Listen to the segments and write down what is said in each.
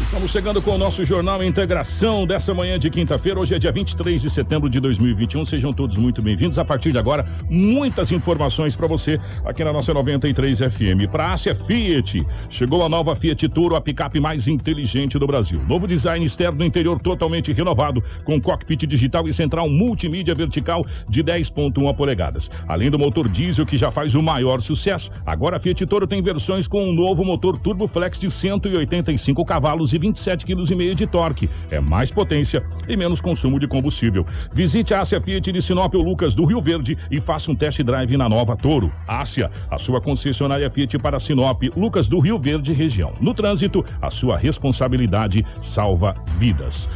Estamos chegando com o nosso Jornal Integração dessa manhã de quinta-feira. Hoje é dia 23 de setembro de 2021. Sejam todos muito bem-vindos. A partir de agora, muitas informações para você aqui na nossa 93 FM. Para Ásia Fiat, chegou a nova Fiat Toro, a picape mais inteligente do Brasil. Novo design externo interior totalmente renovado, com cockpit digital e central multimídia vertical de 10.1 polegadas. Além do motor diesel que já faz o maior sucesso, agora a Fiat Toro tem versões com um novo motor Turbo Flex de 185 cavalos e 27,5 kg de torque. É mais potência e menos consumo de combustível. Visite a Ásia Fiat de Sinop ou Lucas do Rio Verde e faça um test drive na nova Toro. Ásia, a sua concessionária Fiat para Sinop, Lucas do Rio Verde região. No trânsito, a sua responsabilidade salva vidas.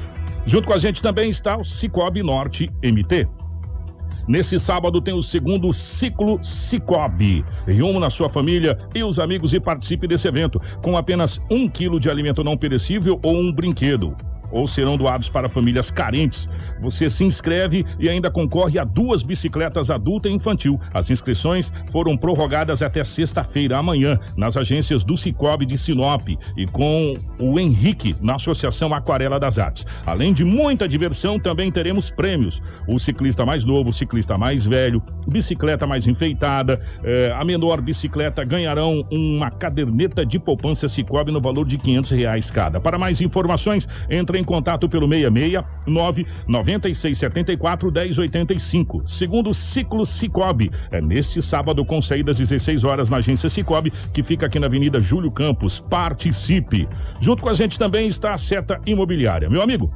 Junto com a gente também está o Cicobi Norte MT. Nesse sábado tem o segundo ciclo Cicobi. Reúna na sua família e os amigos e participe desse evento com apenas um quilo de alimento não perecível ou um brinquedo ou serão doados para famílias carentes. Você se inscreve e ainda concorre a duas bicicletas adulta e infantil. As inscrições foram prorrogadas até sexta-feira, amanhã, nas agências do Cicobi de Sinop e com o Henrique na Associação Aquarela das Artes. Além de muita diversão, também teremos prêmios. O ciclista mais novo, o ciclista mais velho, bicicleta mais enfeitada, eh, a menor bicicleta ganharão uma caderneta de poupança Cicobi no valor de 500 reais cada. Para mais informações, entre em contato pelo 66 996 74 1085. Segundo Ciclo Cicobi, é neste sábado com saídas 16 horas na agência Cicobi, que fica aqui na Avenida Júlio Campos. Participe. Junto com a gente também está a Seta Imobiliária. Meu amigo,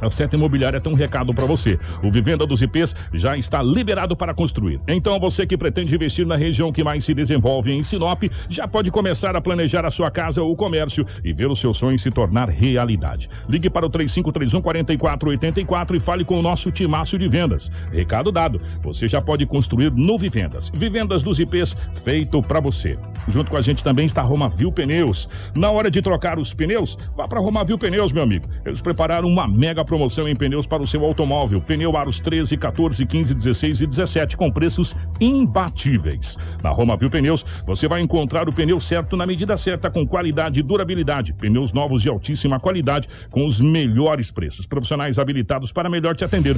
a Seta Imobiliária tem um recado para você. O Vivenda dos IPs já está liberado para construir. Então você que pretende investir na região que mais se desenvolve em Sinop, já pode começar a planejar a sua casa ou comércio e ver o seu sonho se tornar realidade. Ligue para o 3531 4484 e fale com o nosso timaço de vendas. Recado dado. Você já pode construir no Vivendas. Vivendas dos IPs feito para você. Junto com a gente também está Romavil Pneus. Na hora de trocar os pneus, vá para Romavil Pneus, meu amigo. Eles prepararam uma mega promoção em pneus para o seu automóvel. Pneu aros 13, 14, 15, 16 e 17 com preços imbatíveis. Na Romavil Pneus, você vai encontrar o pneu certo na medida certa com qualidade e durabilidade. Pneus novos de altíssima qualidade com os melhores preços. Profissionais habilitados para melhor te atender.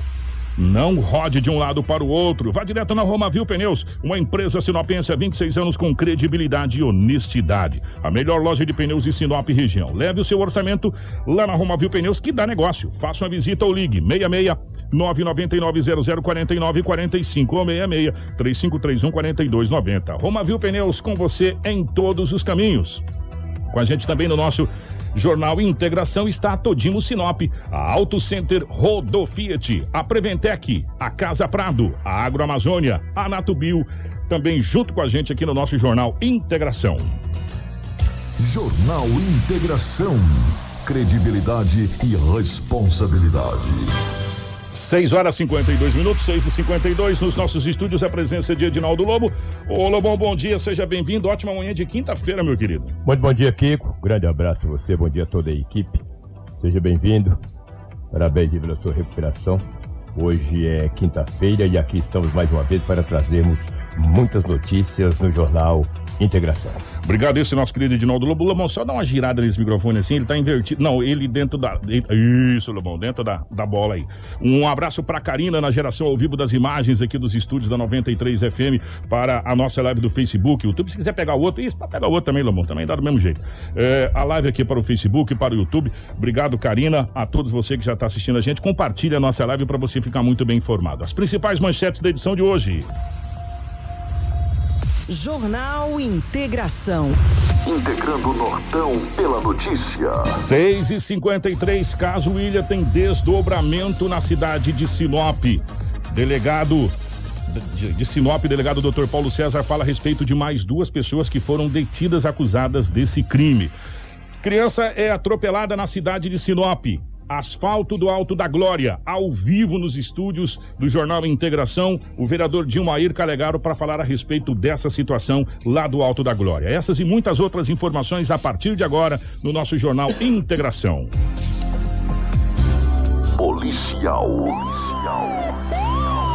Não rode de um lado para o outro. Vá direto na Romavil Pneus, uma empresa sinopense há 26 anos com credibilidade e honestidade. A melhor loja de pneus de Sinop região. Leve o seu orçamento lá na Romavil Pneus que dá negócio. Faça uma visita ou ligue 66 999 0049 45 ou 66 3531 4290. Romavil Pneus com você em todos os caminhos. Com a gente também no nosso Jornal Integração está Todimo Sinop, a Auto Center Rodo Fiat, a Preventec, a Casa Prado, a Agroamazônia, a Natubio, também junto com a gente aqui no nosso Jornal Integração. Jornal Integração. Credibilidade e responsabilidade. 6 horas 52 minutos, 6 e 52 nos nossos estúdios, a presença de Edinaldo Lobo. Ô Lobão, bom dia, seja bem-vindo. Ótima manhã de quinta-feira, meu querido. Muito bom dia, Kiko. Grande abraço a você, bom dia a toda a equipe. Seja bem-vindo. Parabéns pela sua recuperação. Hoje é quinta-feira e aqui estamos mais uma vez para trazermos muitas notícias no Jornal Integração. Obrigado, esse nosso querido Edinaldo Lobo. Lobão, só dá uma girada nesse microfone assim, ele tá invertido. Não, ele dentro da. Isso, Lobão, dentro da, da bola aí. Um abraço pra Karina na geração ao vivo das imagens aqui dos estúdios da 93 FM para a nossa live do Facebook. YouTube, se quiser pegar o outro, isso, pra pegar o outro também, Lobão, também dá do mesmo jeito. É, a live aqui para o Facebook, para o YouTube. Obrigado, Karina, a todos você que já está assistindo a gente. Compartilhe a nossa live para você ficar muito bem informado. As principais manchetes da edição de hoje. Jornal Integração. Integrando o Nortão pela notícia. 6 e 53 caso Ilha tem desdobramento na cidade de Sinop. Delegado de, de Sinop, delegado Dr. Paulo César fala a respeito de mais duas pessoas que foram detidas acusadas desse crime. Criança é atropelada na cidade de Sinop. Asfalto do Alto da Glória, ao vivo nos estúdios do Jornal Integração, o vereador Dilmair Calegaro para falar a respeito dessa situação lá do Alto da Glória. Essas e muitas outras informações a partir de agora no nosso Jornal Integração. Policial. Policial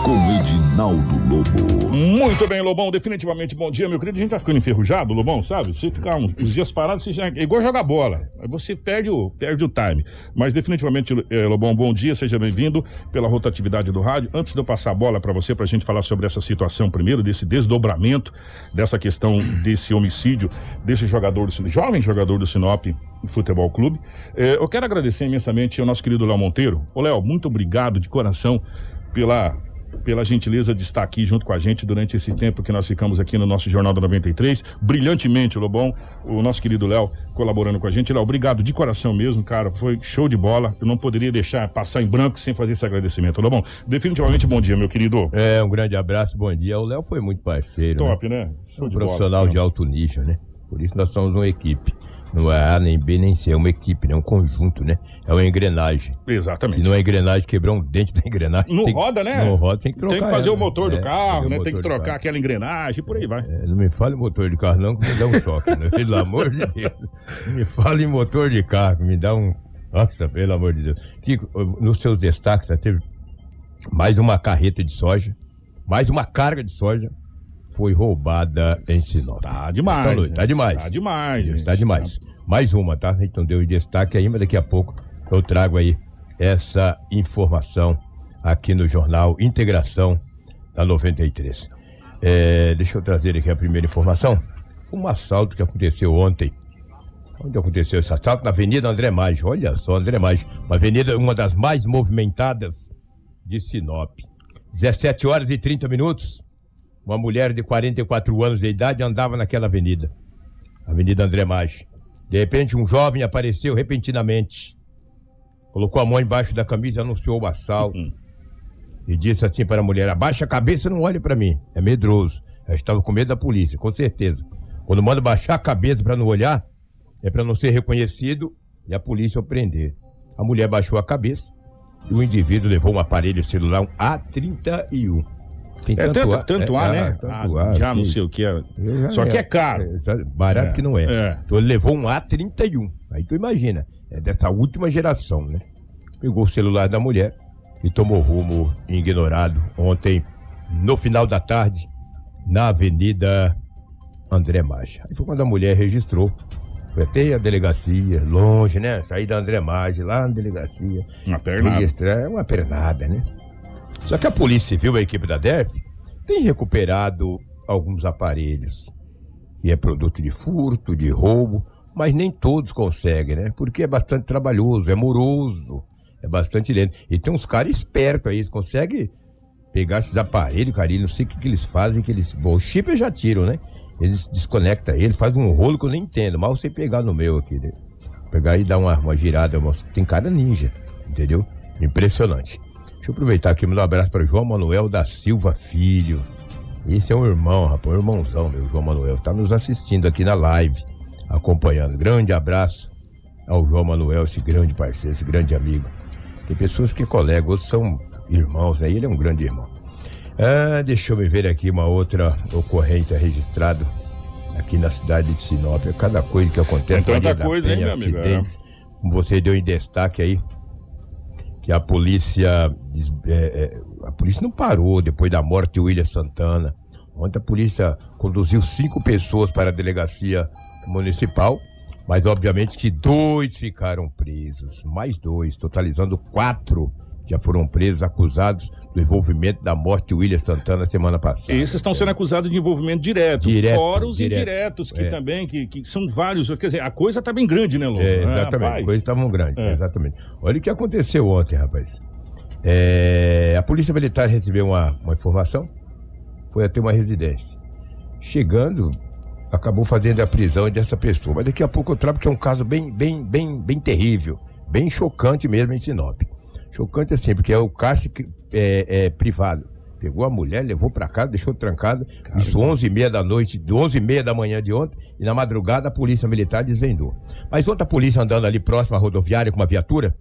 com Edinaldo Lobo. Muito bem, Lobão, definitivamente bom dia, meu querido. A gente tá ficando enferrujado, Lobão, sabe? Você ficar uns, uns dias parado, você já, é igual jogar bola. Você perde o, perde o time. Mas definitivamente, é, Lobão, bom dia, seja bem-vindo pela rotatividade do rádio. Antes de eu passar a bola para você, pra gente falar sobre essa situação primeiro, desse desdobramento, dessa questão desse homicídio, desse jogador, do, jovem jogador do Sinop Futebol Clube. É, eu quero agradecer imensamente ao nosso querido Léo Monteiro. Ô, Léo, muito obrigado de coração pela pela gentileza de estar aqui junto com a gente durante esse tempo que nós ficamos aqui no nosso Jornal da 93. Brilhantemente, Lobão, o nosso querido Léo colaborando com a gente. Léo, obrigado de coração mesmo, cara. Foi show de bola. Eu não poderia deixar passar em branco sem fazer esse agradecimento. Lobão, definitivamente bom dia, meu querido. É, um grande abraço, bom dia. O Léo foi muito parceiro. Top, né? né? Show um de profissional bola, de alto nível, né? Por isso nós somos uma equipe. Não é A, nem B, nem C, é uma equipe, né? Um conjunto, né? É uma engrenagem. Exatamente. Se não é engrenagem, quebrar um dente da engrenagem. Não roda, né? Não roda, tem que trocar. Tem que fazer ela, o motor né? do carro, né? Tem que trocar aquela engrenagem, por aí vai. É, não me fale em motor de carro, não, que me dá um choque, né? Pelo amor de Deus. Não me fale em motor de carro, que me dá um. Nossa, pelo amor de Deus. Kiko, nos seus destaques, já teve mais uma carreta de soja, mais uma carga de soja foi roubada em Sinop. Tá demais. Tá, tá demais. Tá demais. Gente. Tá demais. Mais uma, tá? Então deu destaque aí, mas daqui a pouco eu trago aí essa informação aqui no jornal Integração da 93. É, deixa eu trazer aqui a primeira informação. Um assalto que aconteceu ontem. Onde aconteceu esse assalto? Na Avenida André Maggi. Olha só, André Maggi. Uma avenida, uma das mais movimentadas de Sinop. 17 horas e 30 minutos. Uma mulher de 44 anos de idade andava naquela avenida. Avenida André Maggi. De repente, um jovem apareceu repentinamente. Colocou a mão embaixo da camisa e anunciou o assalto. Uhum. E disse assim para a mulher: Abaixa a cabeça e não olhe para mim. É medroso. Ela estava com medo da polícia, com certeza. Quando manda baixar a cabeça para não olhar, é para não ser reconhecido e a polícia o prender. A mulher baixou a cabeça e o indivíduo levou um aparelho celular, um A31. Tem é tanto, tanto, tanto é, A, né? Tanto ah, já não sei o que é. Só que é caro. É, barato que não é. é. Então ele levou um A31. Aí tu imagina, é dessa última geração, né? Pegou o celular da mulher e tomou rumo ignorado ontem, no final da tarde, na Avenida André Maggi. Aí foi quando a mulher registrou. Foi até a delegacia, longe, né? Sair da André Maggi, lá na delegacia. Uma pernada. Registrar é uma pernada, né? Só que a Polícia Civil, a equipe da DERF, tem recuperado alguns aparelhos. E é produto de furto, de roubo, mas nem todos conseguem, né? Porque é bastante trabalhoso, é moroso, é bastante lento. E tem uns caras espertos aí, eles conseguem pegar esses aparelhos, cara, não sei o que, que eles fazem, que eles. Bom, o chip já tiram, né? Eles desconectam ele, faz um rolo que eu nem entendo, mal você pegar no meu aqui, né? Pegar e dar uma, uma girada, tem cara ninja, entendeu? Impressionante. Deixa eu aproveitar aqui e mandar um abraço para João Manuel da Silva Filho. Esse é um irmão, rapaz, um irmãozão meu, João Manuel. Tá nos assistindo aqui na live, acompanhando. Grande abraço ao João Manuel, esse grande parceiro, esse grande amigo. Tem pessoas que colegam, outros são irmãos, né? Ele é um grande irmão. Ah, deixa eu me ver aqui uma outra ocorrência registrada aqui na cidade de Sinop. É cada coisa que acontece. Tem tanta coisa, hein, meu amigo? É. Como você deu em destaque aí, que a polícia. É, é, a polícia não parou depois da morte de William Santana. Ontem a polícia conduziu cinco pessoas para a delegacia municipal, mas obviamente que dois ficaram presos, mais dois, totalizando quatro já foram presos, acusados do envolvimento da morte de William Santana semana passada. Esses estão sendo acusados de envolvimento direto, Direto, fora os direto. indiretos, que É. também, que, que são vários. Quer dizer, a coisa tá bem grande, né, Lobo? É, É, exatamente, rapaz. coisas estavam grandes, É. exatamente. Olha o que aconteceu ontem, rapaz. É, a polícia militar recebeu uma, uma informação, foi até uma residência. Chegando, acabou fazendo a prisão dessa pessoa. Mas daqui a pouco eu trago que é um caso bem, bem, bem, bem terrível, bem chocante mesmo em Sinop. Chocante assim, porque é o cárcere é, é, privado. Pegou a mulher, levou pra casa, deixou trancada. Isso 11 e meia da noite, de 11 e meia da manhã de ontem. E na madrugada a polícia militar desvendou. Mas ontem a polícia andando ali próximo à rodoviária com uma viatura,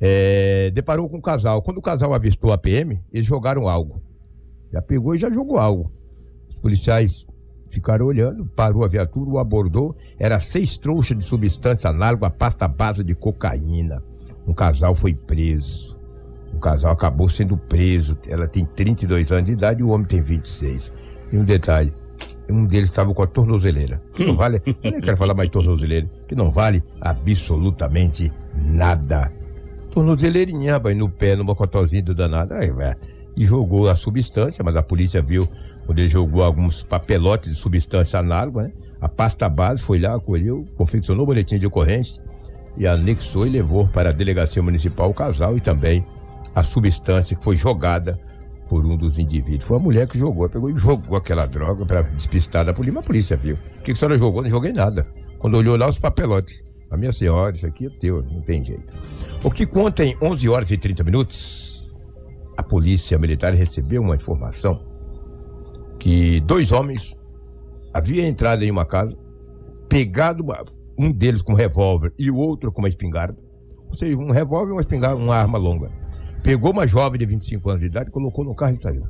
é, deparou com um casal. Quando o casal avistou a PM, eles jogaram algo. Já pegou e já jogou algo. Os policiais ficaram olhando, parou a viatura, o abordou. Era seis trouxas de substância análoga à pasta base de cocaína. Um casal foi preso. Um casal acabou sendo preso. Ela tem 32 anos de idade e o homem tem 26. E um detalhe: um deles estava com a tornozeleira. Que não vale, eu nem quero falar mais tornozeleira, que não vale absolutamente nada. Tornozeleirinha, rapaz, no pé, no mocotózinho do danado. Aí. E jogou a substância, mas a polícia viu quando ele jogou alguns papelotes de substância análoga, né? A pasta base foi lá, acolheu, confeccionou o boletim de ocorrência e anexou e levou para a delegacia municipal o casal e também a substância que foi jogada por um dos indivíduos. Foi a mulher que jogou, pegou e jogou aquela droga para despistar da polícia, mas a polícia viu. O que, a senhora jogou? Não joguei nada. Quando olhou lá os papelotes. A minha senhora, isso aqui é teu, não tem jeito. O que conta em 11 horas e 30 minutos, a polícia militar recebeu uma informação que dois homens haviam entrado em uma casa, pegado uma- um deles com um revólver e o outro com uma espingarda. Ou seja, um revólver e uma espingarda, uma arma longa. Pegou uma jovem de 25 anos de idade, colocou no carro e saiu.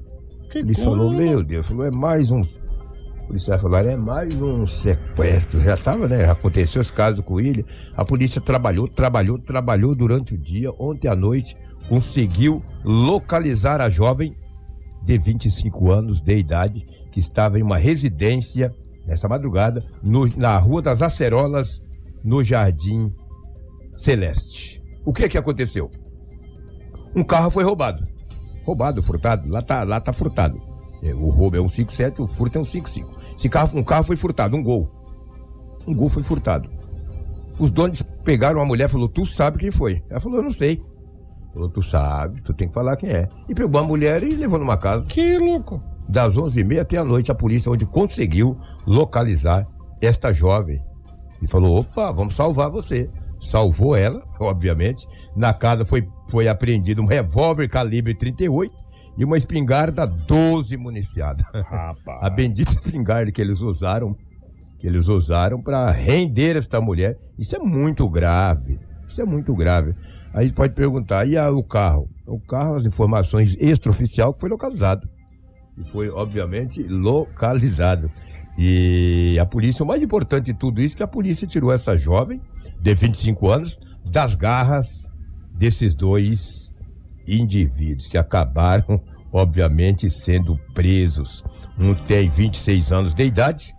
Que Ele coisa. falou, meu Deus, falou, é mais um. O policial falou, é mais um sequestro. Já estava, né? Aconteceu esse caso com ele. A polícia trabalhou, trabalhou, trabalhou durante o dia. Ontem à noite conseguiu localizar a jovem de 25 anos de idade que estava em uma residência nessa madrugada no- na Rua das Acerolas, no Jardim Celeste. O que que aconteceu? Um carro foi roubado. Roubado, furtado. Lá tá, lá tá furtado. É, O roubo é um 57, o furto é um 55. Esse carro, um carro foi furtado, um gol. Um gol foi furtado. Os donos pegaram a mulher e falou: Tu sabe quem foi? Ela falou: Eu não sei. Falou: Tu sabe, tu tem que falar quem é. E pegou a mulher e levou numa casa. Que louco. Das 11h30 até a noite, a polícia onde conseguiu localizar esta jovem. E falou: opa, vamos salvar você. Salvou ela, obviamente. Na casa foi, foi apreendido um revólver calibre 38 e uma espingarda 12 municiada. Rapaz. A bendita espingarda que eles usaram, que eles usaram para render esta mulher. Isso é muito grave. Isso é muito grave. Aí pode perguntar, e a- o carro? O carro, as informações extraoficial que foi localizado. E foi, obviamente, localizado. E a polícia, o mais importante de tudo isso, que a polícia tirou essa jovem, de 25 anos, das garras desses dois indivíduos que acabaram, obviamente, sendo presos. Um tem 26 anos de idade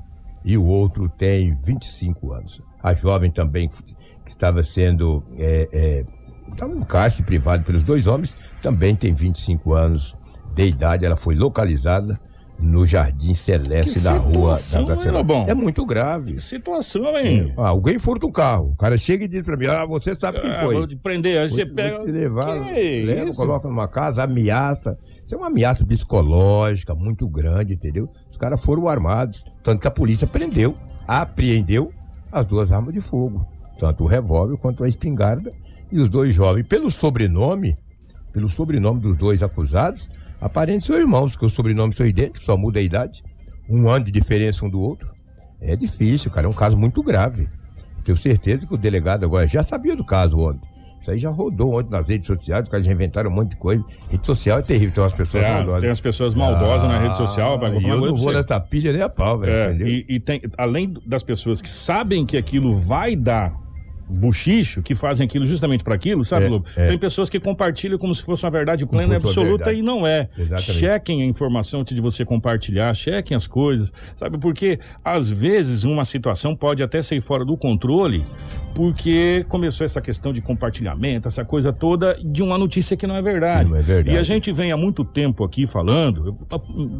e o outro tem 25 anos. A jovem também, que estava sendo. É, é, estava em cárcere privado pelos dois homens, também tem 25 anos de idade. Ela foi localizada no Jardim Celeste Que da Rua Acerolas. Lobão? É muito grave. Que situação, hein? Ah, alguém furta um carro. O cara chega e diz pra mim: Ah, você sabe quem Ah, foi. vou te prender, aí você pega. Vou te levar, Que leva, isso? coloca numa casa, ameaça. Isso é uma ameaça psicológica muito grande, entendeu? Os caras foram armados, tanto que a polícia prendeu, apreendeu as duas armas de fogo, tanto o revólver quanto a espingarda. E os dois jovens, pelo sobrenome, pelo sobrenome dos dois acusados, aparentemente são irmãos, porque os sobrenomes são idênticos, só muda a idade, um ano de diferença um do outro. É difícil, cara, é um caso muito grave. Tenho certeza que o delegado agora já sabia do caso ontem. Isso aí já rodou ontem nas redes sociais, os caras já inventaram um monte de coisa. Rede social é terrível, tem umas pessoas É, maldosas. tem as pessoas maldosas na rede social, Ah, vai e falar eu uma não vou você. nessa pilha nem a pau, velho. É, e, e tem, além das pessoas que sabem que aquilo vai dar buchicho que fazem aquilo justamente para aquilo, sabe, É, Lobo? é. Tem pessoas que compartilham como se fosse uma verdade plena e absoluta verdade. e não é. Exatamente. Chequem a informação antes de você compartilhar, chequem as coisas, sabe? Porque às vezes uma situação pode até sair fora do controle porque começou essa questão de compartilhamento, essa coisa toda de uma notícia que não é verdade. Não é verdade. E a gente vem há muito tempo aqui falando,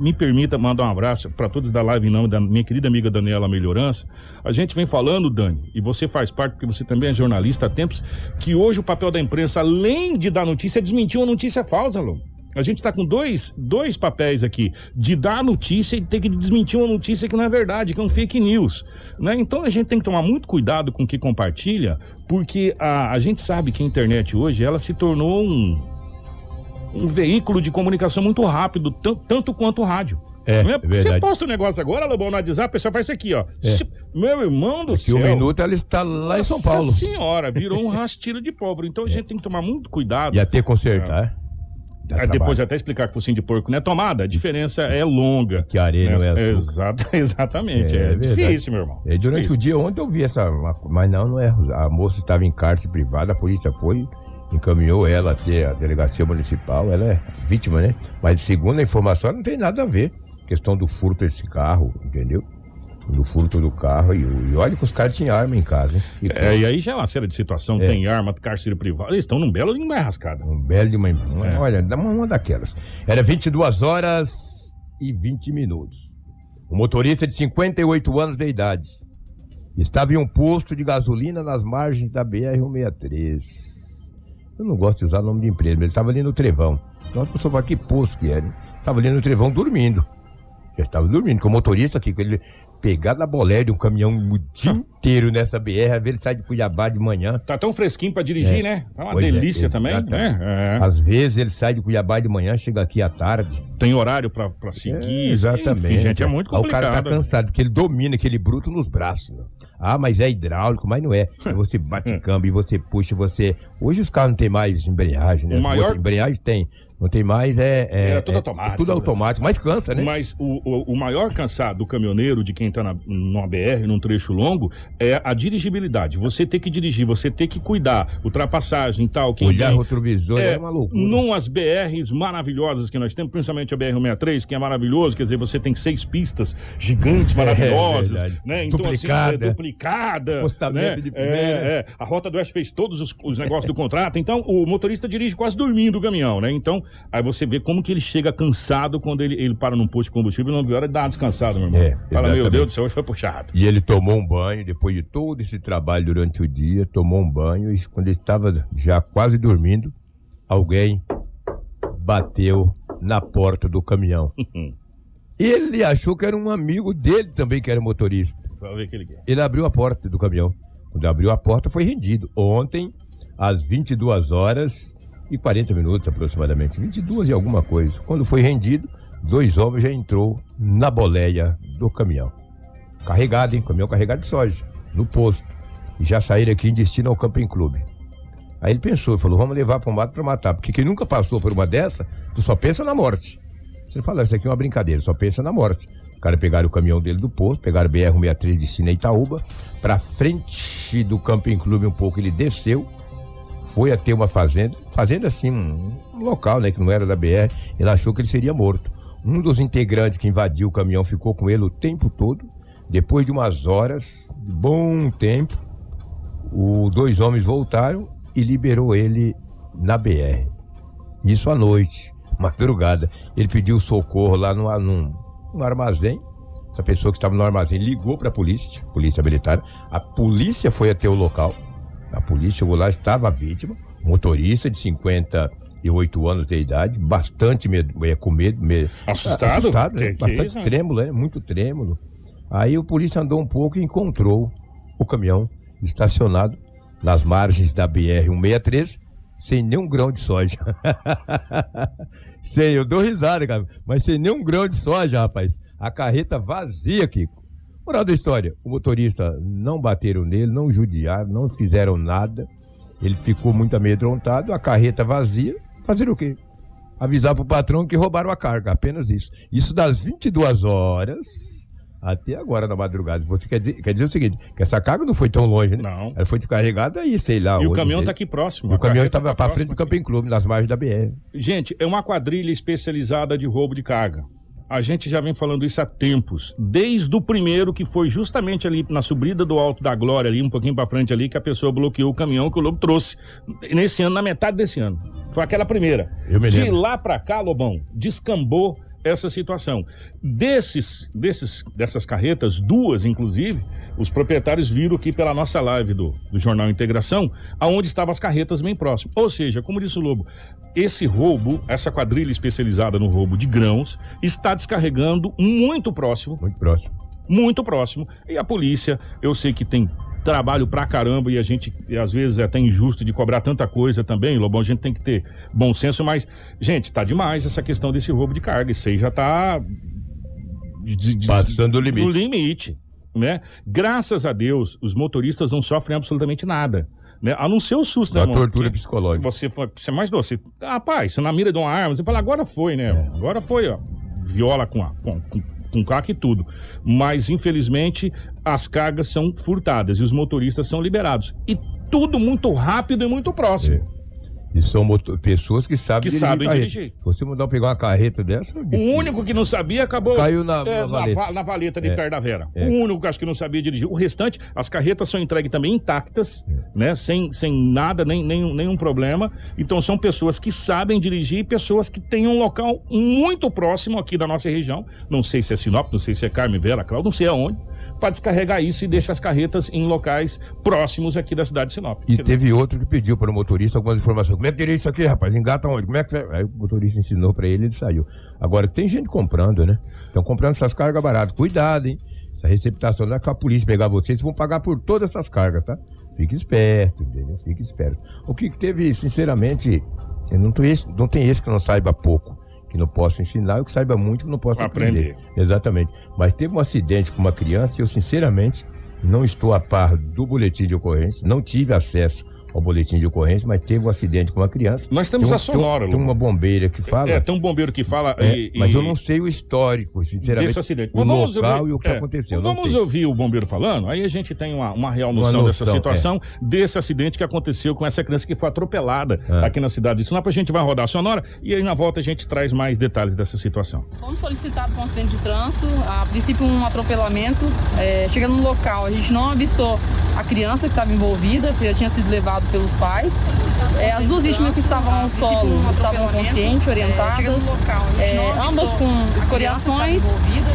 me permita mandar um abraço para todos da live em nome da minha querida amiga Daniela Melhorança. A gente vem falando, Dani, e você faz parte, porque você também é jornalista há tempos, que hoje o papel da imprensa, além de dar notícia, é desmentir uma notícia falsa. A gente está com dois, dois papéis aqui, de dar notícia e ter que desmentir uma notícia que não é verdade, que é um fake news. Né? Então a gente tem que tomar muito cuidado com o que compartilha, porque a, a gente sabe que a internet hoje, ela se tornou um, um veículo de comunicação muito rápido, tan- tanto quanto o rádio. É, Não é? é Você verdade. posta um negócio agora, Lobão, no WhatsApp, a pessoa faz isso aqui, ó. Se- Meu irmão do Daqui céu. um minuto ela está lá em São Paulo. Nossa senhora, virou um rastilho de pobre. Então a gente tem que tomar muito cuidado. E até consertar. Ah, depois até explicar que focinho de porco não é tomada, a diferença é longa. Que areia não é. Exata- exatamente, É, é, é difícil, meu irmão. É, durante Difícil. o dia ontem eu vi essa. Mas não, não é. A moça estava em cárcere privada, a polícia foi, encaminhou ela até a delegacia municipal. Ela é vítima, né? Mas segundo a informação, ela não tem nada a ver. Questão do furto desse carro, entendeu? Do furto do carro. E, e olha que os caras tinham arma em casa, hein? E É, e aí já é uma série de situação, É. tem arma, cárcere privado, eles estão num belo de uma rascada. Um belo de uma. uma- É. Olha, dá uma, uma daquelas. Era 22 horas e 20 minutos. Um motorista de 58 anos de idade estava em um posto de gasolina nas margens da BR-163. Eu não gosto de usar nome de empresa, mas ele estava ali no Trevão. Então a pessoa fala, que posto que era? Estava ali no Trevão dormindo. Já estava dormindo, que o motorista aqui, com ele pegar na bolé de um caminhão o dia inteiro nessa BR, às vezes ele sai de Cuiabá de manhã, Tá tão fresquinho pra dirigir, É. né? É uma Pois é, delícia também, exatamente. né? É. Às vezes ele sai de Cuiabá de manhã, chega aqui à tarde. Tem horário pra, pra seguir. É, exatamente. Enfim, gente, é muito Aí O cara tá complicado. cansado, porque ele domina aquele bruto nos braços. Né? Ah, mas é hidráulico, mas não é. Você bate câmbio e você puxa, você. Hoje os carros não tem mais embreagem, né? O maior- embreagem tem. Não tem mais, é. É, É tudo automático. Tudo automático, mas cansa, né? Mas o, o, o maior cansado do caminhoneiro, de quem tá na, numa BR, num trecho longo, é a dirigibilidade. Você ter que dirigir, você ter que cuidar, ultrapassagem e tal. Quem Olhar vem- retrovisor é, uma loucura. Numas BRs maravilhosas que nós temos, principalmente a BR-163, que é maravilhoso, quer dizer, você tem seis pistas gigantes, maravilhosas, É né? Então, Duplicada. assim, é duplicada. Postamento né? de É, primeira. é. A Rota do Oeste fez todos os, os negócios do contrato, então o motorista dirige quase dormindo o caminhão, né? Então, aí você vê como que ele chega cansado quando ele, ele para num posto de combustível e não a hora de dar uma descansada, meu irmão. É, Fala, meu. Deus do céu, hoje foi puxado. E ele tomou um banho, depois de todo esse trabalho durante o dia, tomou um banho e quando ele estava já quase dormindo, alguém bateu na porta do caminhão. Ele achou que era um amigo dele também que era motorista. Ele abriu a porta do caminhão. Quando abriu a porta, foi rendido. Ontem, às 22 horas e 40 minutos aproximadamente. 22 e alguma coisa. Quando foi rendido, dois homens já entrou na boleia do caminhão. Carregado, hein? Caminhão carregado de soja, no posto. E já saíram aqui em destino ao Camping Clube. Aí ele pensou, falou, vamos levar para o mato para matar. Porque quem nunca passou por uma dessa, tu só pensa na morte. Você fala, isso aqui é uma brincadeira, só pensa na morte. Os caras pegaram o caminhão dele do posto, pegaram o BR-163 destino a Itaúba, pra frente do Camping Clube um pouco, ele desceu, foi até uma fazenda, fazenda assim, um, um local, né, que não era da BR, ele achou que ele seria morto. Um dos integrantes que invadiu o caminhão ficou com ele o tempo todo, depois de umas horas, de bom tempo, os dois homens voltaram e liberou ele na BR. Isso à noite, madrugada. Ele pediu socorro lá no, num, num armazém. Essa pessoa que estava no armazém ligou para a polícia, polícia militar. A polícia foi até o local. A polícia chegou lá, estava a vítima, motorista de 58 anos de idade, bastante medo, é, com medo. me- Assustado? assustado né? Que- que bastante né? trêmulo, né? muito trêmulo. Aí o polícia andou um pouco e encontrou o caminhão estacionado nas margens da BR-163, sem nenhum grão de soja. sem, eu dou risada, cara, mas sem nenhum grão de soja, rapaz. A carreta vazia, Kiko. Moral da história, o motorista não bateram nele, não judiaram, não fizeram nada. Ele ficou muito amedrontado, a carreta vazia. Fazer o quê? Avisar pro patrão que roubaram a carga, apenas isso. Isso das 22 horas até agora na madrugada. Você quer dizer, quer dizer o seguinte, que essa carga não foi tão longe, né? Não. Ela foi descarregada aí, sei lá. E o caminhão né? tá aqui próximo. E o caminhão estava tá para frente do. Camping Clube, nas margens da BR. Gente, é uma quadrilha especializada de roubo de carga. A gente já vem falando isso há tempos. Desde o primeiro, que foi justamente ali na subida do Alto da Glória, ali um pouquinho pra frente ali, que a pessoa bloqueou o caminhão que o Lobo trouxe. Nesse ano, na metade desse ano. Foi aquela primeira. Eu me De lá pra cá, Lobão, descambou essa situação. Desses, desses, dessas carretas, duas inclusive, os proprietários viram aqui pela nossa live do, do Jornal Integração, aonde estavam as carretas bem próximas. Ou seja, como disse o Lobo, esse roubo, essa quadrilha especializada no roubo de grãos, está descarregando muito próximo Muito próximo. muito próximo. E a polícia, eu sei que tem trabalho pra caramba e a gente, e às vezes, é até injusto de cobrar tanta coisa também, Lobão, a gente tem que ter bom senso, mas, gente, tá demais essa questão desse roubo de carga. Isso aí já tá. de- de- Passando o limite. limite, né? Graças a Deus, os motoristas não sofrem absolutamente nada. Né? A não ser o susto, né, Da irmão? tortura psicológica. Você, você mais doce. Rapaz, você na mira de uma arma, você fala, agora foi, né? É. Agora foi, ó. Viola com, a, com, com, com caca e tudo. Mas, infelizmente, as cargas são furtadas e os motoristas são liberados. E tudo muito rápido e muito próximo. É. E são moto- pessoas que sabem Que sabem carreta. dirigir. Se você mudar pegar uma carreta dessa, O único que não sabia acabou. Caiu na- é, na valeta. va- na valeta de É. perto da Vera. É. O único que acho que não sabia dirigir. O restante, as carretas são entregues também intactas, É. né? Sem, sem nada, nem, nenhum, nenhum problema. Então são pessoas que sabem dirigir e pessoas que têm um local muito próximo aqui da nossa região. Não sei se é Sinop, não sei se é Carme Vera, Cláudio, não sei aonde. Para descarregar isso e deixar as carretas em locais próximos aqui da cidade de Sinop. E teve outro que pediu para o motorista algumas informações. Como é que teria isso aqui, rapaz? Engata onde? Como é que. Aí o motorista ensinou para ele e ele saiu. Agora, tem gente comprando, né? Estão comprando essas cargas baratas. Cuidado, hein? Essa receptação não é a polícia pegar vocês, vão pagar por todas essas cargas, tá? Fique esperto, entendeu? Fique esperto. O que teve, sinceramente, não, tem esse, não tem esse que não saiba pouco, que não possa ensinar, e o que saiba muito que não possa Aprender. aprender. Exatamente. Mas teve um acidente com uma criança e eu, sinceramente, não estou a par do boletim de ocorrência, não tive acesso ao boletim de ocorrência, mas teve um acidente com uma criança. Nós temos Tem um- a sonora, Tem, tem uma bombeira que fala. É, tem um bombeiro que fala. É, e- mas e- eu não sei o histórico, sinceramente. desse acidente. O Mas vamos local ouvir- e o que é, aconteceu. Vamos ouvir o bombeiro falando, aí a gente tem uma, uma real Uma noção, dessa noção, situação, desse acidente que aconteceu com essa criança que foi atropelada É. aqui na cidade de Sinop. A gente vai rodar a sonora e aí na volta a gente traz mais detalhes dessa situação. Fomos solicitados para um acidente de trânsito, a princípio um atropelamento. É, chegando no local, a gente não avistou a criança que estava envolvida, que já tinha sido pelos pais. É, as duas vítimas que estavam ao solo estavam conscientes, orientadas, é, ambas com escoriações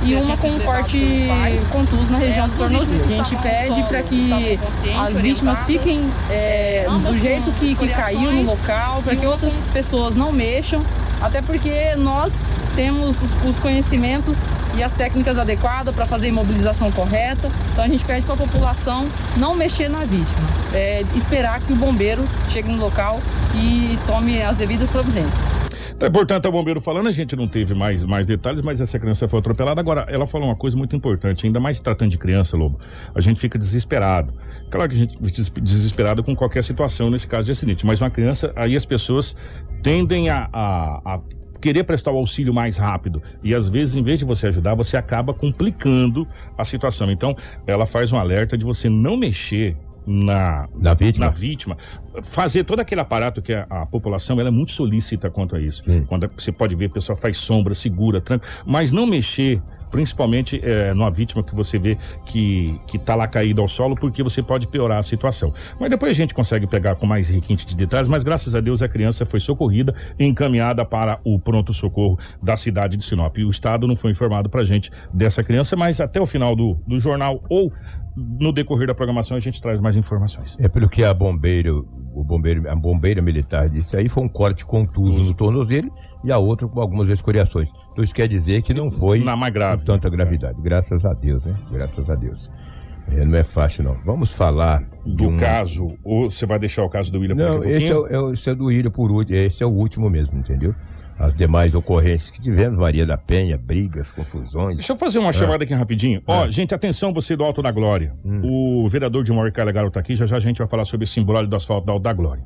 e uma com um corte contuso na região do tornozelo. A gente pede para que as vítimas fiquem é, do jeito que, que caiu no local, para que outras pessoas não mexam, até porque nós temos os, os conhecimentos e as técnicas adequadas para fazer a imobilização correta. Então a gente pede para a população não mexer na vítima, é, esperar que o bombeiro chegue no local e tome as devidas providências. Então, portanto, é o bombeiro falando, a gente não teve mais, mais detalhes, mas essa criança foi atropelada. Agora, ela falou uma coisa muito importante, ainda mais tratando de criança, Lobo, a gente fica desesperado. Claro que a gente fica desesperado com qualquer situação, nesse caso de acidente, mas uma criança, aí as pessoas tendem a, a, a querer prestar o auxílio mais rápido. E às vezes, em vez de você ajudar, você acaba complicando a situação. Então, ela faz um alerta de você não mexer na, Na vítima. na vítima. Fazer todo aquele aparato que a, a população ela é muito solícita quanto a isso. Sim. Quando você pode ver, a pessoa faz sombra, segura, tranca, mas não mexer. Principalmente é, numa vítima que você vê que, que tá lá caída ao solo, porque você pode piorar a situação. Mas depois a gente consegue pegar com mais requinte de detalhes, mas graças a Deus a criança foi socorrida e encaminhada para o pronto-socorro da cidade de Sinop. E o Estado não foi informado pra gente dessa criança, mas até o final do, do jornal ou no decorrer da programação a gente traz mais informações. É pelo que a bombeira, o bombeiro, a bombeira militar disse aí, foi um corte contuso no tornozelo e a outra com algumas escoriações. Então isso quer dizer que não foi Na mais grave. com tanta gravidade. Graças a Deus, né? Graças a Deus. É, não é fácil, não. Vamos falar Do um- caso, ou você vai deixar o caso do William Não, daqui a esse é, é, esse é do Ilha por último. Esse é o último mesmo, entendeu? As demais ocorrências que tivemos, Maria da Penha, brigas, confusões. Deixa eu fazer uma chamada aqui rapidinho. Ó, É. gente, atenção, você do Alto da Glória. Hum. O vereador de Mauer Carlegaro tá aqui, já já a gente vai falar sobre esse embrólio do asfalto do Alto da Glória.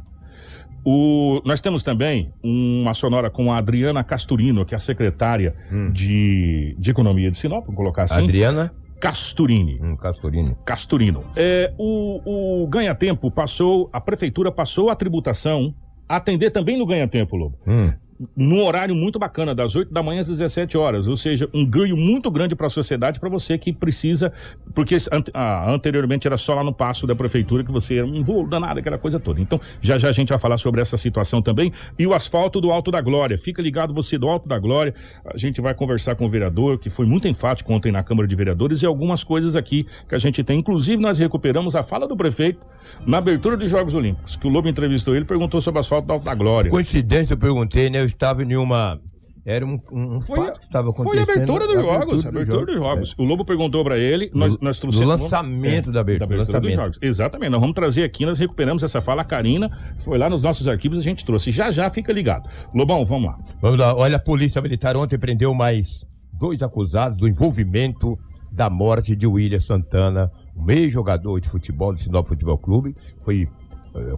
O, nós temos também uma sonora com a Adriana Casturino, que é a secretária Hum. de, de Economia de Sinop, vamos colocar assim. Adriana, Casturini. Um Casturini. Casturino. É, o, o ganha-tempo passou, a prefeitura passou a tributação a atender também no ganha-tempo, Lobo. Hum. Num horário muito bacana, das 8 da manhã às 17 horas. Ou seja, um ganho muito grande para a sociedade, para você que precisa. Porque ah, anteriormente era só lá no passo da prefeitura que você era um rolo danado, aquela coisa toda. Então, já já a gente vai falar sobre essa situação também. E o asfalto do Alto da Glória. Fica ligado você do Alto da Glória. A gente vai conversar com o vereador, que foi muito enfático ontem na Câmara de Vereadores, e algumas coisas aqui que a gente tem. Inclusive, nós recuperamos a fala do prefeito na abertura dos Jogos Olímpicos, que o Lobo entrevistou ele perguntou sobre o asfalto do Alto da Glória. Coincidência, eu perguntei, né? Estava em uma. Era um, um, Foi, fato que estava foi acontecendo. a abertura dos jogos, a abertura dos jogos. O Lobo perguntou pra ele, nós, No- nós trouxemos... lançamento da abertura, dos lançamento. jogos. Exatamente, nós vamos trazer aqui, nós recuperamos essa fala, a Karina foi lá nos nossos arquivos, a gente trouxe. Já já fica ligado. Lobão, vamos lá. Vamos lá, olha, a Polícia Militar ontem prendeu mais dois acusados do envolvimento da morte de William Santana, um ex-jogador de futebol do Sinop Futebol Clube. Foi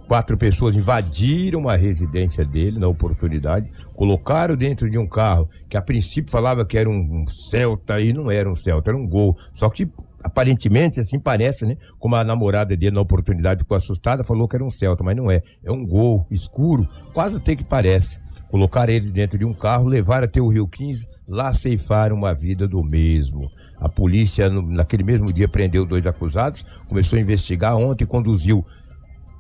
quatro pessoas invadiram a residência dele na oportunidade, colocaram dentro de um carro que a princípio falava que era um, Celta e não era um Celta, era um Gol. Só que aparentemente assim parece, né? Como a namorada dele na oportunidade ficou assustada, falou que era um Celta, mas não é. É um Gol escuro, quase até que parece. Colocaram ele dentro de um carro, levaram até o Rio 15, lá ceifaram a vida do mesmo. A polícia, naquele mesmo dia, prendeu dois acusados, começou a investigar. Ontem conduziu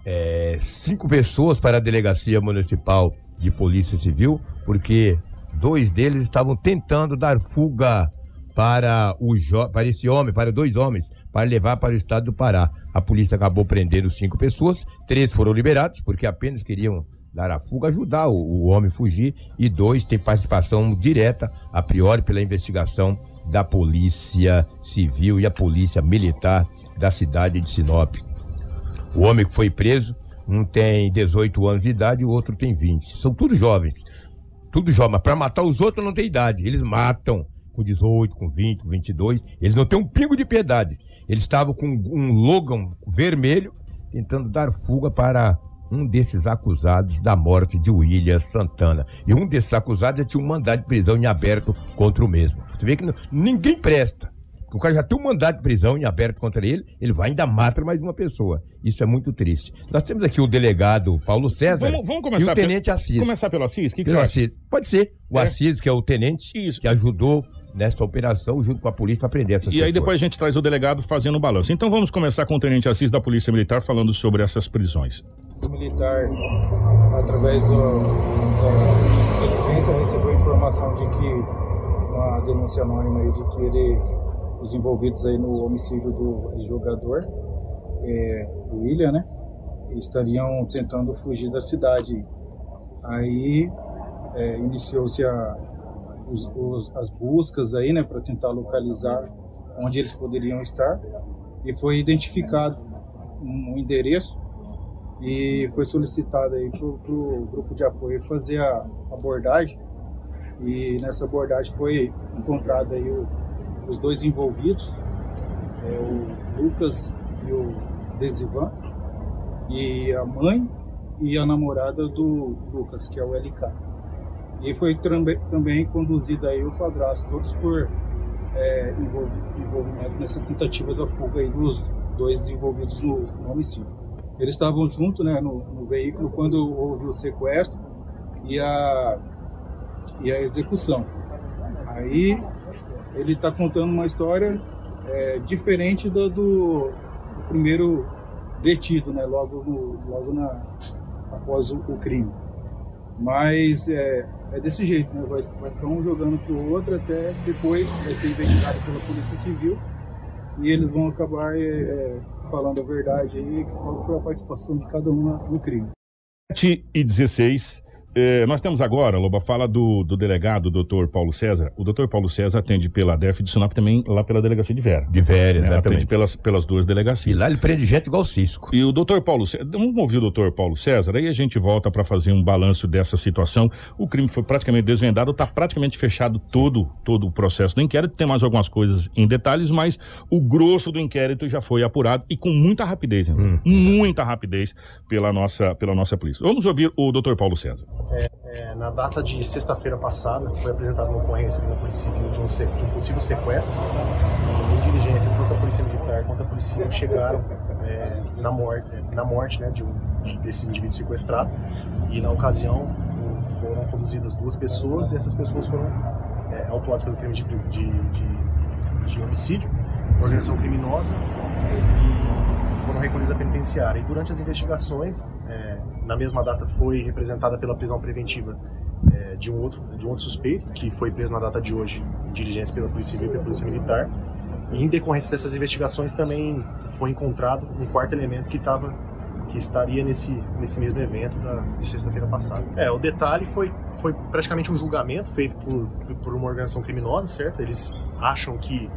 é, cinco pessoas para a Delegacia Municipal de Polícia Civil, porque dois deles estavam tentando dar fuga para, o para esse homem, para dois homens, para levar para o estado do Pará. A polícia acabou prendendo cinco pessoas, três foram liberados, porque apenas queriam dar a fuga, ajudar o, o homem fugir, e dois têm participação direta, a priori, pela investigação da Polícia Civil e a Polícia Militar da cidade de Sinop. O homem que foi preso, um tem 18 anos de idade e o outro tem 20. São todos jovens. Tudo jovem. Mas para matar os outros não tem idade. Eles matam com 18, com 20, com 22. Eles não têm um pingo de piedade. Eles estavam com um Logan vermelho tentando dar fuga para um desses acusados da morte de William Santana. E um desses acusados já tinha um mandado de prisão em aberto contra o mesmo. Você vê que não- ninguém presta. Porque o cara já tem um mandado de prisão em aberto contra ele, ele vai ainda mata mais uma pessoa. Isso é muito triste. Nós temos aqui o delegado Paulo César Vamos, vamos começar e o tenente pelo, Assis. começar pelo Assis? O que, que você Pelo? Assis. Pode ser. O É. Assis, que é o tenente, Isso. que ajudou nesta operação junto com a polícia para prender essas E aí pessoas. depois a gente traz o delegado fazendo o balanço. Então vamos começar com o Tenente Assis da Polícia Militar falando sobre essas prisões. O militar, através do, da inteligência, recebeu informação de que uma denúncia anônima aí de que ele, os envolvidos aí no homicídio do jogador, é, do William, né, estariam tentando fugir da cidade. Aí é, iniciou-se as buscas aí, né, para tentar localizar onde eles poderiam estar. E foi identificado um endereço e foi solicitado aí pro, pro grupo de apoio fazer a abordagem. E nessa abordagem foi encontrado aí o- os dois envolvidos é, o Lucas e o Desivan e a mãe e a namorada do Lucas que é o LK e foi também conduzido aí o padrasto todos por é, envolvi- envolvimento nessa tentativa da fuga aí dos dois envolvidos no, no homicídio eles estavam junto né, no, no veículo quando houve o sequestro e a, e a execução. Aí ele está contando uma história é, diferente do, do, primeiro detido, né, logo, no, logo na, após o, o crime. Mas é, é desse jeito, né, vai, vai ficar um jogando pro outro até depois vai ser investigado pela Polícia Civil e eles vão acabar é, é, falando a verdade aí, qual foi a participação de cada um no crime. 7 e 16. Eh, nós temos agora, Loba, fala do, do delegado, doutor Paulo César. O doutor Paulo César atende pela DEF de Sinop também lá pela delegacia de Vera. De velho, né? Atende exatamente. pelas, pelas duas E delegacias. lá ele prende gente igual o Cisco. E o doutor Paulo César, vamos ouvir o doutor Paulo César, aí a gente volta para fazer um balanço dessa situação. O crime foi praticamente desvendado, está praticamente fechado todo, todo o processo do inquérito. Tem mais algumas coisas em detalhes, mas o grosso do inquérito já foi apurado e com muita rapidez, hein? Hum. muita rapidez pela nossa, pela nossa polícia. Vamos ouvir o doutor Paulo César. É, na data de sexta-feira passada, foi apresentada uma ocorrência Polícia Civil de um, de um possível sequestro. E diligências, tanto a Polícia Militar quanto a Polícia chegaram é, na morte, na morte né, de um, desse indivíduo sequestrado. E na ocasião foram conduzidas duas pessoas e essas pessoas foram é, autuadas pelo crime de, de, de, de homicídio, organização criminosa e foram recolhidas à penitenciária. E durante as investigações, é, na mesma data foi representada pela prisão preventiva é, de, um outro, de um outro suspeito, que foi preso na data de hoje, em diligência pela Polícia Civil e pela Polícia Militar. E em decorrência dessas investigações também foi encontrado um quarto elemento que estava que estaria nesse, nesse mesmo evento da, de sexta-feira passada. É, o detalhe foi, foi praticamente um julgamento feito por, por uma organização criminosa, certo? Eles acham que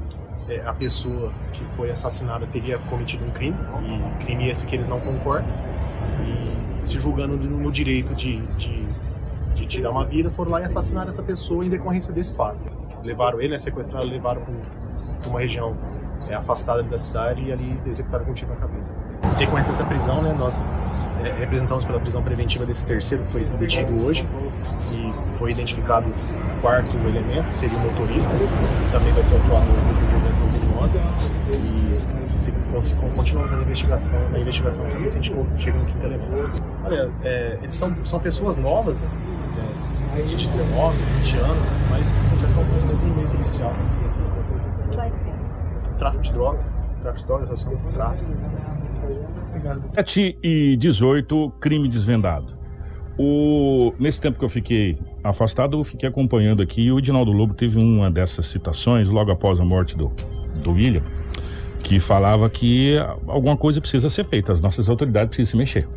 é, a pessoa que foi assassinada teria cometido um crime, e crime esse que eles não concordam, e se julgando no direito de, de, de tirar uma vida, foram lá e assassinaram essa pessoa em decorrência desse fato. Levaram ele, né, sequestraram, levaram para uma região é, afastada da cidade e ali executaram com um tiro na cabeça. Em decorrência dessa prisão, né, nós é, representamos pela prisão preventiva desse terceiro que foi detido hoje e foi identificado o quarto elemento, que seria o motorista, que também vai ser autuado hoje de organização criminosa e continuamos a investigação, na investigação se a gente chega no quinto elemento. Olha, é, eles são, são pessoas novas, é, de 19, 20 anos, mas já são conhecidos no meio policial tráfico de drogas, tráfico de drogas, associação com tráfico. 7 e 18, crime desvendado. O, nesse tempo que eu fiquei afastado, eu fiquei acompanhando aqui o Edinaldo Lobo teve uma dessas citações logo após a morte do, do William, que falava que alguma coisa precisa ser feita, as nossas autoridades precisam se mexer.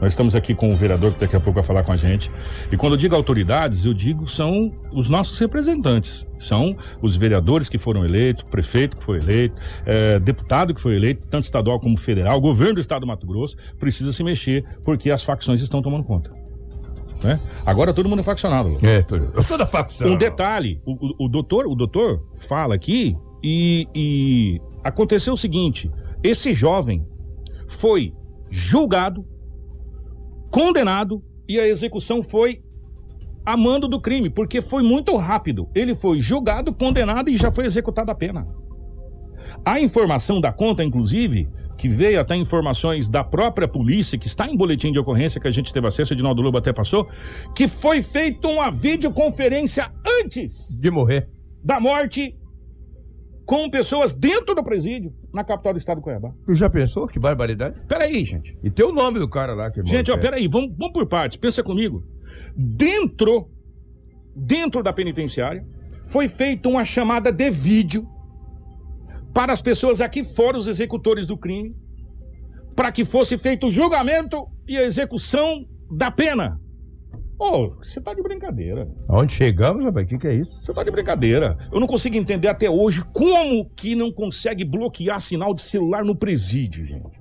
Nós estamos aqui com o vereador que daqui a pouco vai falar com a gente. E quando eu digo autoridades, eu digo são os nossos representantes. São os vereadores que foram eleitos, prefeito que foi eleito, é, deputado que foi eleito, tanto estadual como federal, governo do estado do Mato Grosso, precisa se mexer porque as facções estão tomando conta. Né? Agora todo mundo é faccionado. É, eu sou da facção. Um detalhe, o, o, o doutor, o doutor fala aqui e, e aconteceu o seguinte: esse jovem foi julgado condenado e a execução foi a mando do crime, porque foi muito rápido. Ele foi julgado, condenado e já foi executada a pena. A informação da conta, inclusive, que veio até informações da própria polícia, que está em boletim de ocorrência que a gente teve acesso, o Edinaldo Lobo até passou, que foi feita uma videoconferência antes de morrer da morte com pessoas dentro do presídio, na capital do estado de Cuiabá. Tu já pensou? Que barbaridade. Peraí, gente. E tem o nome do cara lá que Gente, ó, peraí, vamos, vamos por partes, pensa comigo. Dentro, dentro da penitenciária, foi feita uma chamada de vídeo para as pessoas aqui fora, os executores do crime, para que fosse feito o julgamento e a execução da pena. Ô, oh, você tá de brincadeira. Aonde chegamos, rapaz? O que, que é isso? Você tá de brincadeira. Eu não consigo entender até hoje como que não consegue bloquear sinal de celular no presídio, gente.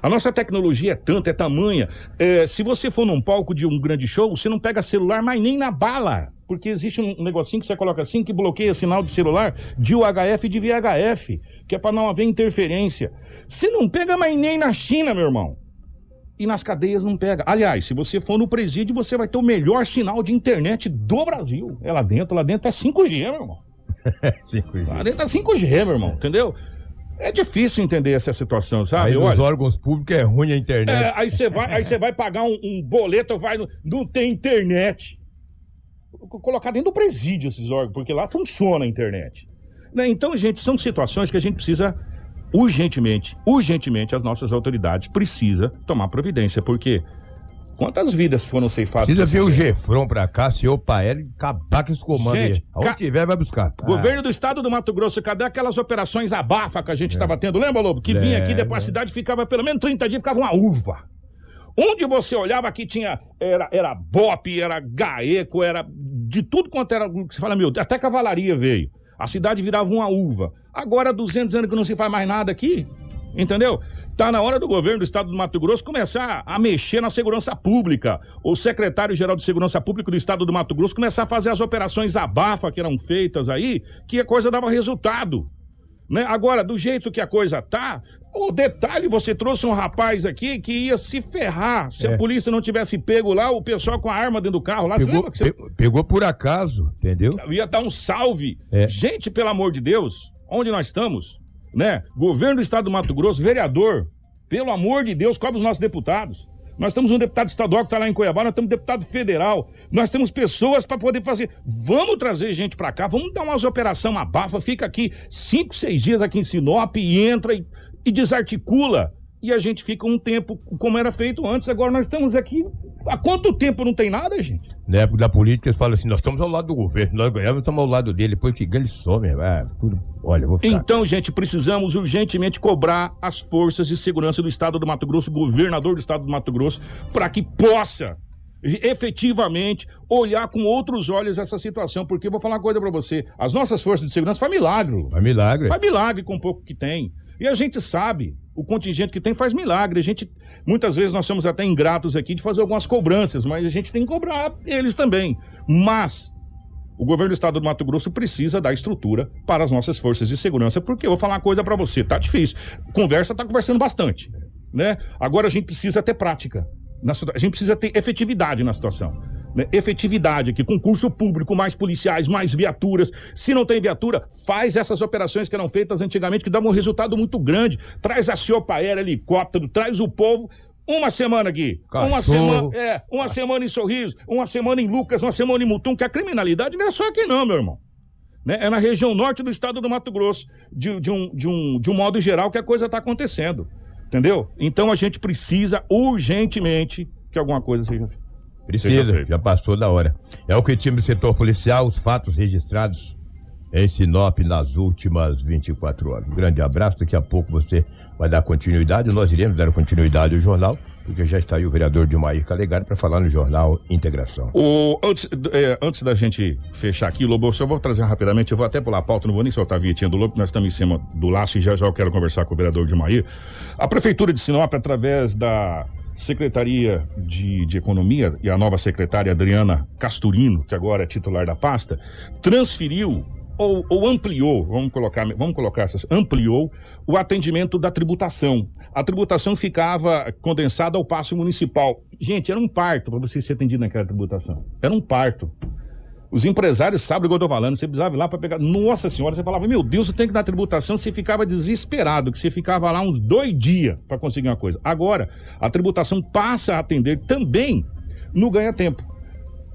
A nossa tecnologia é tanta, é tamanha. É, se você for num palco de um grande show, você não pega celular mais nem na bala. Porque existe um negocinho que você coloca assim que bloqueia sinal de celular de UHF e de VHF, que é para não haver interferência. Você não pega mais nem na China, meu irmão e nas cadeias não pega. Aliás, se você for no presídio, você vai ter o melhor sinal de internet do Brasil. É lá dentro, lá dentro é 5G, meu irmão. 5G. Lá dentro é 5G, meu irmão, entendeu? É difícil entender essa situação, sabe? Aí nos órgãos públicos é ruim a internet. É, aí você vai, aí você vai pagar um, um boleto, vai no, não tem internet. Colocar dentro do presídio esses órgãos, porque lá funciona a internet. Né? Então, gente, são situações que a gente precisa urgentemente, urgentemente as nossas autoridades precisam tomar providência, porque quantas vidas foram ceifadas? Precisa ver o Gefron pra cá, senhor Pael, acabar com esse comando gente, aí. Aonde ca... tiver, vai buscar. Governo ah. do estado do Mato Grosso, cadê aquelas operações abafa que a gente estava é. tendo? Lembra, Lobo? Que vinha aqui, depois a cidade ficava pelo menos 30 dias, ficava uma uva. Onde você olhava que tinha, era, era bope, era gaeco, era de tudo quanto era, você fala, meu, até cavalaria veio. A cidade virava uma uva. Agora, 200 anos que não se faz mais nada aqui, entendeu? Tá na hora do governo do estado do Mato Grosso começar a mexer na segurança pública. O secretário-geral de Segurança Pública do estado do Mato Grosso começar a fazer as operações abafa que eram feitas aí, que a coisa dava resultado. Né? Agora, do jeito que a coisa tá, o detalhe, você trouxe um rapaz aqui que ia se ferrar se É. a polícia não tivesse pego lá o pessoal com a arma dentro do carro lá. Pegou, você pe- pegou por acaso, entendeu? ia dar um salve? É. Gente, pelo amor de Deus, onde nós estamos, né? Governo do estado do Mato Grosso, vereador, pelo amor de Deus, cobre os nossos deputados. Nós temos um deputado estadual que está lá em Cuiabá, nós temos um deputado federal, nós temos pessoas para poder fazer. Vamos trazer gente para cá, vamos dar umas operação abafa, fica aqui cinco, seis dias aqui em Sinop e entra e, e desarticula. E a gente fica um tempo como era feito antes. Agora nós estamos aqui. Há quanto tempo não tem nada, gente? Na época da política, eles falam assim: nós estamos ao lado do governo, nós ganhamos, estamos ao lado dele. Depois que ganha, ele some. Ah, tudo. Olha, vou ficar. Então, gente, precisamos urgentemente cobrar as forças de segurança do estado do Mato Grosso, governador do estado do Mato Grosso, para que possa efetivamente olhar com outros olhos essa situação, porque eu vou falar uma coisa para você, as nossas forças de segurança faz milagre, É milagre. faz milagre com o pouco que tem. E a gente sabe, o contingente que tem faz milagre. A gente, muitas vezes nós somos até ingratos aqui de fazer algumas cobranças, mas a gente tem que cobrar eles também. Mas o governo do estado do Mato Grosso precisa dar estrutura para as nossas forças de segurança, porque eu vou falar uma coisa para você, tá difícil. Conversa tá conversando bastante, né? Agora a gente precisa ter prática. Na a gente precisa ter efetividade na situação. Né? Efetividade aqui, concurso público, mais policiais, mais viaturas. Se não tem viatura, faz essas operações que eram feitas antigamente, que davam um resultado muito grande. Traz a Ciopa Aérea, helicóptero, traz o povo. Uma semana aqui, uma Cachorro. semana, é, uma semana em Sorriso, uma semana em Lucas, uma semana em Mutum, que a criminalidade não é só aqui não, meu irmão. Né? É na região norte do estado do Mato Grosso, de, de um, de, um, de um modo geral, que a coisa está acontecendo. Entendeu? Então a gente precisa urgentemente que alguma coisa seja feita. Precisa, já passou da hora. É o que tinha no setor policial, os fatos registrados em Sinop nas últimas 24 horas. Um grande abraço, daqui a pouco você vai dar continuidade, nós iremos dar continuidade ao jornal, porque já está aí o vereador Dilmair Calegari para falar no jornal Integração. O, antes, é, antes da gente fechar aqui, Lobo, eu só vou trazer rapidamente, eu vou até pular a pauta, não vou nem soltar a vinhetinha do Lobo, nós estamos em cima do laço e já já eu quero conversar com o vereador de Maí. A Prefeitura de Sinop, através da Secretaria de, de Economia e a nova secretária Adriana Casturino, que agora é titular da pasta, transferiu ou, ou ampliou, vamos colocar, vamos colocar essas, ampliou o atendimento da tributação. A tributação ficava condensada ao passo municipal. Gente, era um parto para você ser atendido naquela tributação. Era um parto. Os empresários sabem o que eu tô falando. Você precisava ir lá para pegar. Nossa senhora, você falava, meu Deus, eu tenho que dar tributação. Você ficava desesperado, que você ficava lá uns dois dias para conseguir uma coisa. Agora, a tributação passa a atender também no ganha-tempo.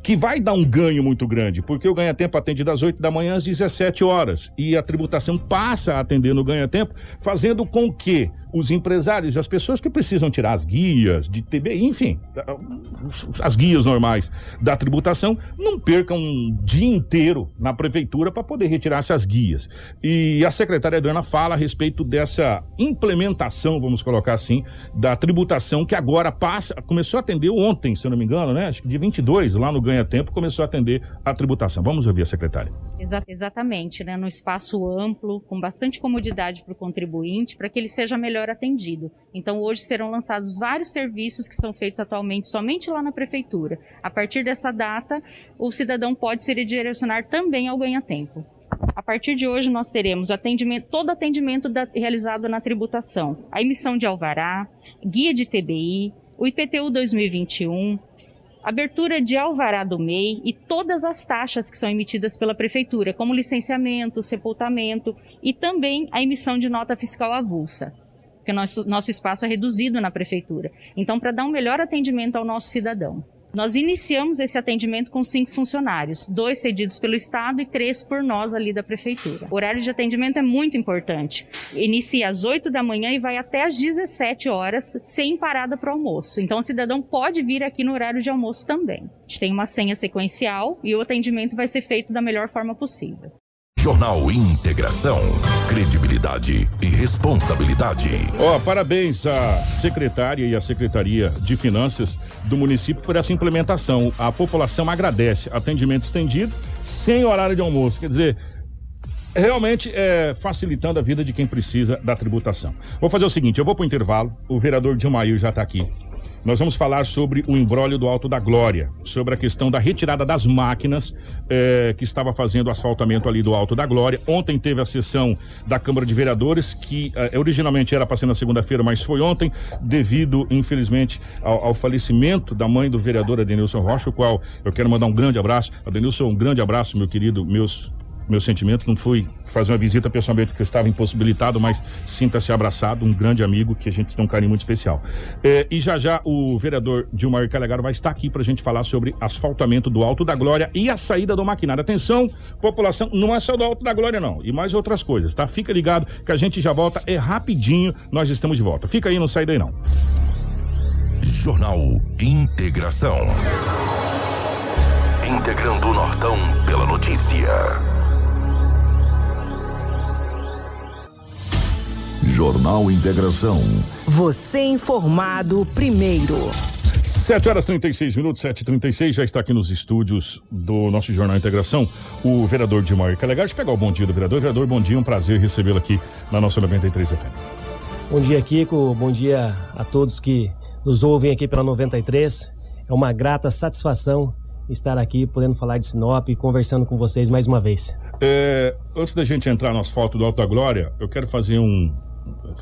Que vai dar um ganho muito grande, porque o ganha-tempo atende das 8 da manhã às 17 horas. E a tributação passa a atender no ganha-tempo, fazendo com que os empresários, as pessoas que precisam tirar as guias de TBI, enfim, as guias normais da tributação, não percam um dia inteiro na prefeitura para poder retirar essas guias. E a secretária Adriana fala a respeito dessa implementação, vamos colocar assim, da tributação que agora passa, começou a atender ontem, se eu não me engano, né? Acho que de 22, lá no Ganha Tempo, começou a atender a tributação. Vamos ouvir a secretária. Exa- exatamente, né? num espaço amplo, com bastante comodidade para o contribuinte, para que ele seja melhor atendido. Então, hoje serão lançados vários serviços que são feitos atualmente somente lá na prefeitura. A partir dessa data, o cidadão pode se direcionar também ao ganha-tempo. A partir de hoje, nós teremos atendimento, todo atendimento da- realizado na tributação, a emissão de alvará, guia de TBI, o IPTU 2021, abertura de alvará do MEI e todas as taxas que são emitidas pela prefeitura, como licenciamento, sepultamento e também a emissão de nota fiscal avulsa. Porque nosso, nosso espaço é reduzido na prefeitura. Então, para dar um melhor atendimento ao nosso cidadão. Nós iniciamos esse atendimento com cinco funcionários, dois cedidos pelo Estado e três por nós ali da Prefeitura. O horário de atendimento é muito importante. Inicia às 8 da manhã e vai até às 17 horas, sem parada para o almoço. Então, o cidadão pode vir aqui no horário de almoço também. A gente tem uma senha sequencial e o atendimento vai ser feito da melhor forma possível. Jornal Integração. Credibilidade e responsabilidade. Ó, parabéns à secretária e à Secretaria de Finanças do município por essa implementação. A população agradece. Atendimento estendido, sem horário de almoço. Quer dizer, realmente é facilitando a vida de quem precisa da tributação. Vou fazer o seguinte, eu vou pro intervalo. O vereador Dilmair já tá aqui Nós vamos falar sobre o embrólio do Alto da Glória, sobre a questão da retirada das máquinas eh, que estava fazendo o asfaltamento ali do Alto da Glória. Ontem teve a sessão da Câmara de Vereadores, que eh, originalmente era para ser na segunda-feira, mas foi ontem, devido, infelizmente, ao, ao, falecimento da mãe do vereador Adenilson Rocha, o qual eu quero mandar um grande abraço. Adenilson, um grande abraço, meu querido, meus meus sentimentos. Não fui fazer uma visita pessoalmente porque eu estava impossibilitado, mas sinta-se abraçado, um grande amigo que a gente tem um carinho muito especial. É, e já já o vereador Dilmar Calegaro vai estar aqui para a gente falar sobre asfaltamento do Alto da Glória e a saída do maquinário. Atenção, população, não é só do Alto da Glória não, e mais outras coisas, tá? Fica ligado que a gente já volta, é rapidinho, nós estamos de volta. Fica aí, não sai daí não. Jornal Integração. Integrando o Nortão pela notícia. Jornal Integração. Você informado primeiro. 7 horas 36 minutos, 7h36, já está aqui nos estúdios do nosso Jornal Integração o vereador Dilmar Que é legal de pegar o bom dia do vereador. Vereador, bom dia, um prazer recebê-lo aqui na nossa 93 FM. Bom dia, Kiko. Bom dia a todos que nos ouvem aqui pela 93. É uma grata satisfação estar aqui podendo falar de Sinop e conversando com vocês mais uma vez. É, antes da gente entrar no asfalto do Alto da Glória, eu quero fazer um,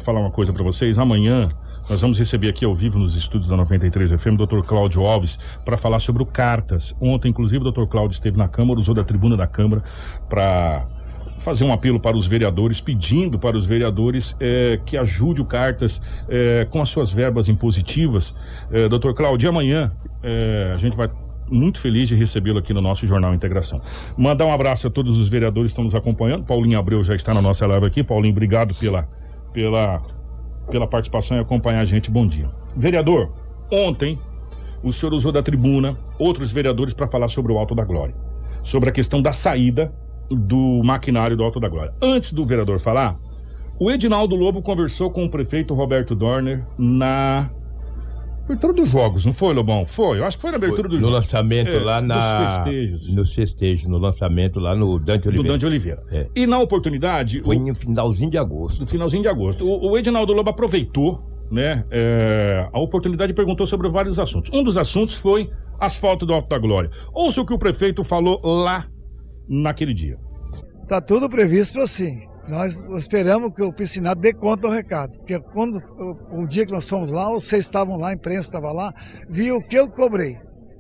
falar uma coisa para vocês. Amanhã nós vamos receber aqui ao vivo nos estúdios da 93 FM o Dr. Cláudio Alves para falar sobre o Cartas. Ontem, inclusive, o Dr. Cláudio esteve na Câmara, usou da tribuna da Câmara para fazer um apelo para os vereadores, pedindo para os vereadores é, que ajude o Cartas é, com as suas verbas impositivas. É, Dr. Cláudio, amanhã a gente vai muito feliz de recebê-lo aqui no nosso Jornal Integração. Mandar um abraço a todos os vereadores que estão nos acompanhando. Paulinho Abreu já está na nossa live aqui. Paulinho, obrigado pela pela, pela participação e acompanhar a gente. Bom dia. Vereador, ontem o senhor usou da tribuna outros vereadores para falar sobre o Alto da Glória, sobre a questão da saída do maquinário do Alto da Glória. Antes do vereador falar, o Edinaldo Lobo conversou com o prefeito Roberto Dorner na abertura dos jogos, não foi, Lobão? Foi, eu acho que foi na abertura foi, dos no jogos. No lançamento é, lá na. Nos festejos. Nos festejos, no lançamento lá no Dante Oliveira. Do Dante Oliveira. É. E na oportunidade. Foi o, no finalzinho de agosto. No finalzinho de agosto. O, o Edinaldo Lobo aproveitou, né, é, a oportunidade e perguntou sobre vários assuntos. Um dos assuntos foi asfalto do Alto da Glória. Ouça o que o prefeito falou lá naquele dia. Tá tudo previsto assim. Nós esperamos que o piscinado dê conta do recado. Porque quando o, dia que nós fomos lá, vocês estavam lá, a imprensa estava lá, viu o que eu cobrei.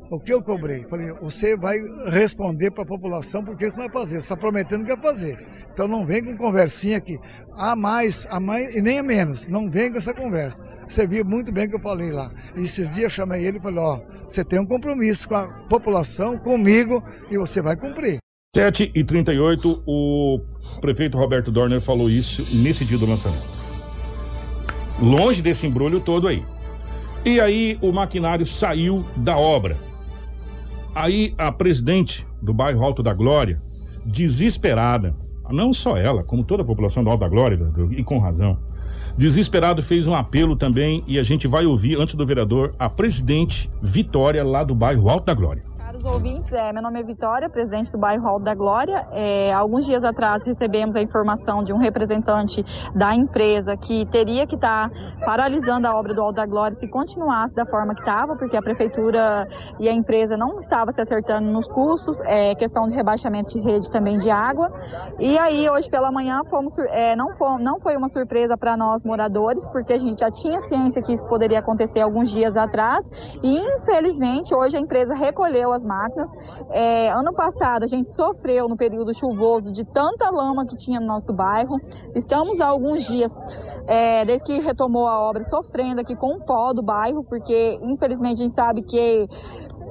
O que eu cobrei? Falei, você vai responder para a população porque você vai fazer. Você está prometendo que vai fazer. Então não vem com conversinha aqui. A mais, a mais e nem a menos. Não vem com essa conversa. Você viu muito bem o que eu falei lá. E esses dias eu chamei ele e falei, ó, você tem um compromisso com a população, comigo, e você vai cumprir. 7 e 38 o prefeito Roberto Dorner falou isso nesse dia do lançamento. Longe desse embrulho todo aí. E aí o maquinário saiu da obra. Aí a presidente do bairro Alto da Glória, desesperada, não só ela, como toda a população do Alto da Glória, e com razão, desesperado fez um apelo também e a gente vai ouvir antes do vereador a presidente Vitória lá do bairro Alto da Glória caros ouvintes, é, meu nome é Vitória, presidente do bairro Alto da Glória. É, alguns dias atrás recebemos a informação de um representante da empresa que teria que estar tá paralisando a obra do Alto da Glória se continuasse da forma que estava, porque a prefeitura e a empresa não estava se acertando nos custos, é, questão de rebaixamento de rede também de água. E aí, hoje pela manhã, fomos, é, não, fomos, não foi uma surpresa para nós moradores, porque a gente já tinha ciência que isso poderia acontecer alguns dias atrás e, infelizmente, hoje a empresa recolheu as máquinas. É, ano passado a gente sofreu no período chuvoso de tanta lama que tinha no nosso bairro. Estamos há alguns dias, é, desde que retomou a obra, sofrendo aqui com o pó do bairro, porque infelizmente a gente sabe que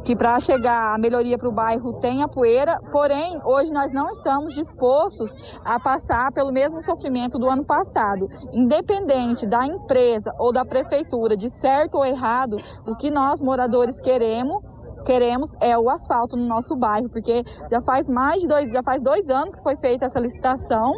que para chegar a melhoria para o bairro tem a poeira, porém, hoje nós não estamos dispostos a passar pelo mesmo sofrimento do ano passado. Independente da empresa ou da prefeitura, de certo ou errado, o que nós moradores queremos queremos é o asfalto no nosso bairro, porque já faz mais de dois, já faz dois anos que foi feita essa licitação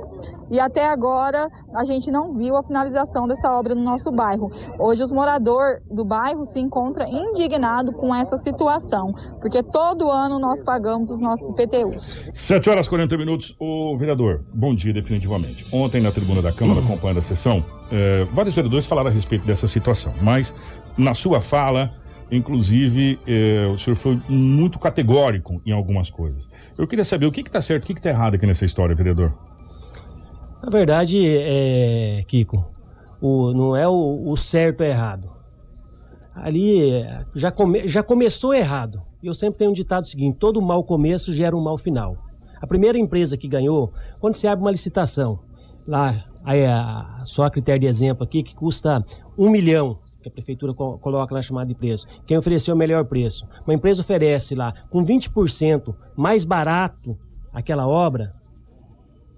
e até agora a gente não viu a finalização dessa obra no nosso bairro. Hoje os moradores do bairro se encontram indignados com essa situação, porque todo ano nós pagamos os nossos IPTUs. 7 horas e 40 minutos. O vereador, bom dia definitivamente. Ontem na tribuna da Câmara, acompanhando a sessão, eh, vários vereadores falaram a respeito dessa situação, mas na sua fala Inclusive, eh, o senhor foi muito categórico em algumas coisas. Eu queria saber o que está certo, o que está errado aqui nessa história, vereador. Na verdade, é, Kiko, o, não é o, o certo errado. Ali já, come, já começou errado. Eu sempre tenho um ditado seguinte: todo mau começo gera um mau final. A primeira empresa que ganhou, quando se abre uma licitação, lá, aí, a, só a critério de exemplo aqui, que custa um milhão que a prefeitura coloca na chamada de preço. Quem ofereceu o melhor preço. Uma empresa oferece lá com 20% mais barato aquela obra,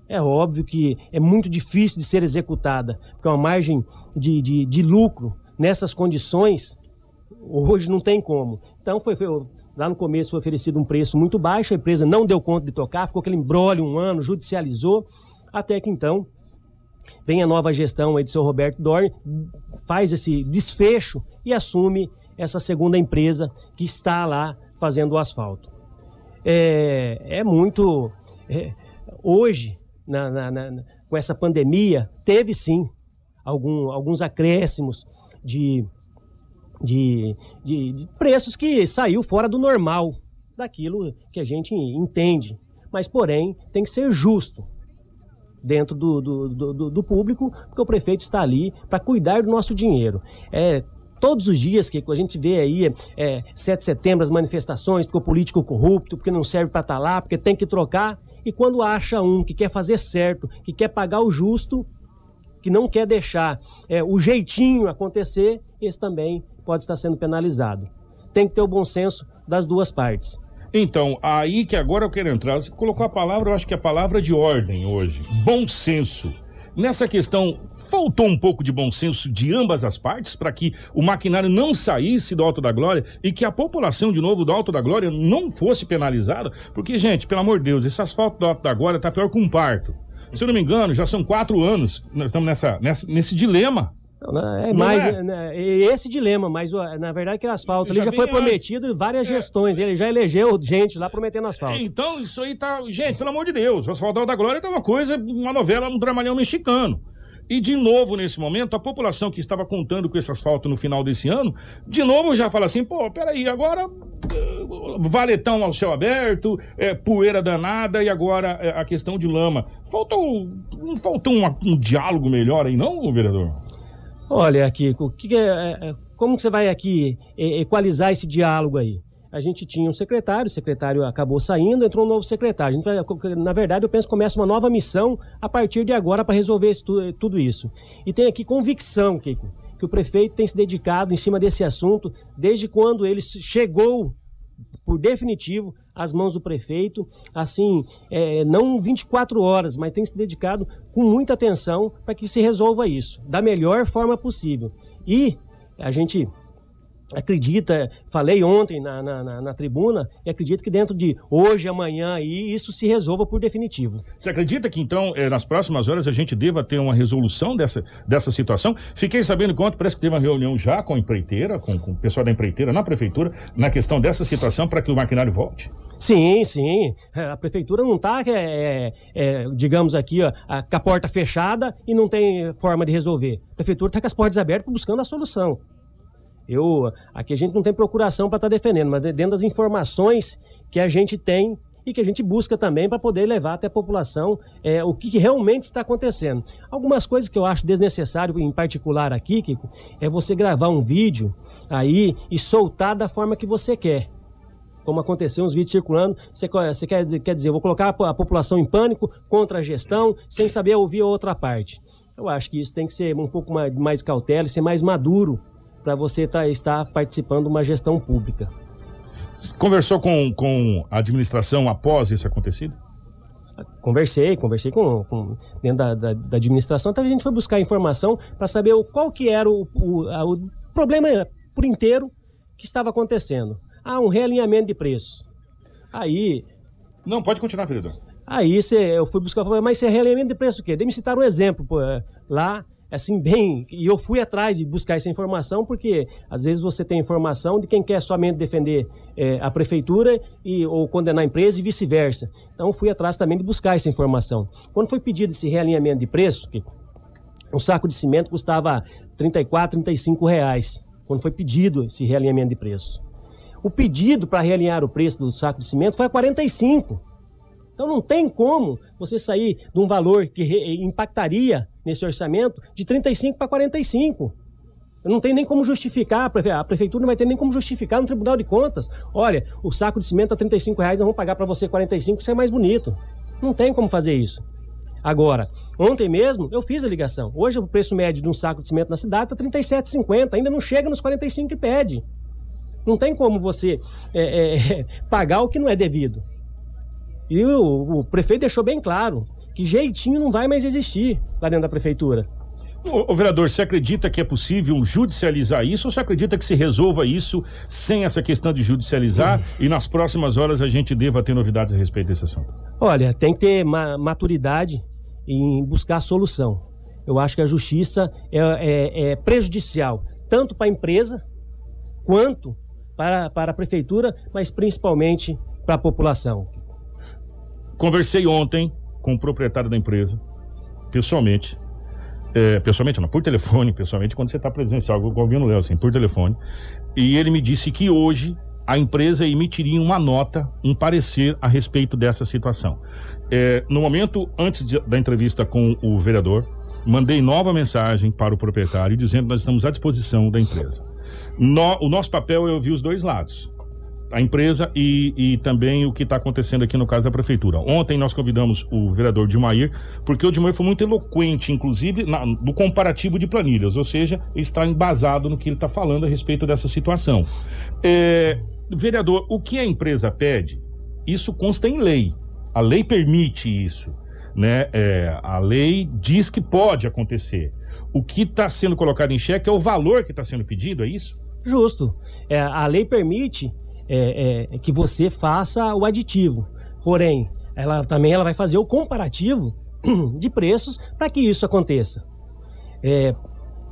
é óbvio que é muito difícil de ser executada, porque uma margem de, de, de lucro nessas condições, hoje não tem como. Então, foi, foi, lá no começo foi oferecido um preço muito baixo, a empresa não deu conta de tocar, ficou aquele embrólio um ano, judicializou, até que então Vem a nova gestão aí do seu Roberto Dorn, faz esse desfecho e assume essa segunda empresa que está lá fazendo o asfalto. É, é muito. É, hoje, na, na, na, com essa pandemia, teve sim algum, alguns acréscimos de, de, de, de preços que saiu fora do normal, daquilo que a gente entende. Mas, porém, tem que ser justo dentro do, do, do, do público, porque o prefeito está ali para cuidar do nosso dinheiro. É, todos os dias que a gente vê aí, é, 7 de setembro, as manifestações, porque o político corrupto, porque não serve para estar tá lá, porque tem que trocar. E quando acha um que quer fazer certo, que quer pagar o justo, que não quer deixar é, o jeitinho acontecer, esse também pode estar sendo penalizado. Tem que ter o bom senso das duas partes. Então, aí que agora eu quero entrar. Você colocou a palavra, eu acho que é a palavra de ordem hoje. Bom senso. Nessa questão, faltou um pouco de bom senso de ambas as partes para que o maquinário não saísse do Alto da Glória e que a população, de novo, do Alto da Glória não fosse penalizada. Porque, gente, pelo amor de Deus, esse asfalto do Alto da Glória tá pior que um parto. Se eu não me engano, já são quatro anos nós estamos nessa, nessa, nesse dilema. Né, é mais é? Né, esse dilema, mas na verdade que asfalto ele já, já foi prometido em várias é, gestões, ele já elegeu gente lá prometendo asfalto. Então isso aí tá, gente, pelo amor de Deus, o Asfalto da Glória tá uma coisa, uma novela, um dramalhão mexicano. E de novo, nesse momento, a população que estava contando com esse asfalto no final desse ano, de novo já fala assim, pô, peraí, agora eh, valetão ao céu aberto, é, poeira danada e agora é, a questão de lama. Faltou, não faltou um, um diálogo melhor aí não, vereador? Olha, Kiko, que é, é, como que você vai aqui equalizar esse diálogo aí? A gente tinha um secretário, o secretário acabou saindo, entrou um novo secretário. Na verdade, eu penso que começa uma nova missão a partir de agora para resolver tudo isso. E tem aqui convicção, Kiko, que o prefeito tem se dedicado em cima desse assunto desde quando ele chegou por definitivo às mãos do prefeito, assim, é, não 24 horas, mas tem se dedicado com muita atenção para que se resolva isso, da melhor forma possível. E a gente acredita, falei ontem na, na, na, na, tribuna, e acredito que dentro de hoje, amanhã, aí, isso se resolva por definitivo. Você acredita que então, eh, nas próximas horas, a gente deva ter uma resolução dessa, dessa situação? Fiquei sabendo que ontem parece que teve uma reunião já com a empreiteira, com, com o pessoal da empreiteira na prefeitura, na questão dessa situação para que o maquinário volte? Sim, sim. É, a prefeitura não está, é, é, digamos aqui, ó, com a porta fechada e não tem forma de resolver. A prefeitura está com as portas abertas buscando a solução. Eu, aqui a gente não tem procuração para estar tá defendendo, mas dentro das informações que a gente tem e que a gente busca também para poder levar até a população é, o que realmente está acontecendo. Algumas coisas que eu acho desnecessário, em particular aqui, Kiko, é você gravar um vídeo aí e soltar da forma que você quer. Como aconteceu uns vídeos circulando, você, quer, quer dizer, eu vou colocar a população em pânico contra a gestão, sem saber ouvir a outra parte. Eu acho que isso tem que ser um pouco mais, mais cautela, ser mais maduro para você tá, estar participando de uma gestão pública. Conversou com, com a administração após esse acontecido? Conversei, conversei com, com dentro da, da, da, administração, então a gente foi buscar informação para saber o, qual que era o, o, a, o problema por inteiro que estava acontecendo. Ah, um realinhamento de preços. Aí. Não, pode continuar, vereador. Aí cê, eu fui buscar, mas você é realinhamento de preço o quê? Dê me citar um exemplo pô, lá, assim, bem. E eu fui atrás de buscar essa informação, porque às vezes você tem informação de quem quer somente defender é, a prefeitura e, ou condenar a empresa e vice-versa. Então fui atrás também de buscar essa informação. Quando foi pedido esse realinhamento de preço, que um saco de cimento custava 34, 35 reais. Quando foi pedido esse realinhamento de preço. O pedido para realinhar o preço do saco de cimento foi a 45. Então não tem como você sair de um valor que impactaria nesse orçamento de 35 para 45. Não tem nem como justificar, a prefeitura não vai ter nem como justificar no Tribunal de Contas. Olha, o saco de cimento a 35 reais, nós vamos pagar para você 45, isso é mais bonito. Não tem como fazer isso. Agora, ontem mesmo eu fiz a ligação. Hoje o preço médio de um saco de cimento na cidade está 37,50, ainda não chega nos 45 que pede. Não tem como você é, é, pagar o que não é devido. E o, o prefeito deixou bem claro que jeitinho não vai mais existir lá dentro da prefeitura. O, vereador, você acredita que é possível judicializar isso ou você acredita que se resolva isso sem essa questão de judicializar hum. e nas próximas horas a gente deva ter novidades a respeito desse assunto? Olha, tem que ter ma maturidade em buscar solução. Eu acho que a justiça é, é, é prejudicial tanto para a empresa quanto para, para a prefeitura, mas principalmente para a população. Conversei ontem com o proprietário da empresa, pessoalmente. É, pessoalmente, não, por telefone, pessoalmente, quando você está presencial, o Léo, assim, por telefone. E ele me disse que hoje a empresa emitiria uma nota, um parecer a respeito dessa situação. É, no momento antes de, da entrevista com o vereador, mandei nova mensagem para o proprietário dizendo que nós estamos à disposição da empresa. No, o nosso papel é ouvir os dois lados a empresa e, e também o que está acontecendo aqui no caso da prefeitura. Ontem nós convidamos o vereador Dilmair, porque o Dilmair foi muito eloquente, inclusive na, no comparativo de planilhas, ou seja, está embasado no que ele está falando a respeito dessa situação. É, vereador, o que a empresa pede, isso consta em lei. A lei permite isso. Né? É, a lei diz que pode acontecer. O que está sendo colocado em xeque é o valor que está sendo pedido, é isso? Justo. É, a lei permite é, é, que você faça o aditivo. Porém, ela também ela vai fazer o comparativo de preços para que isso aconteça. É,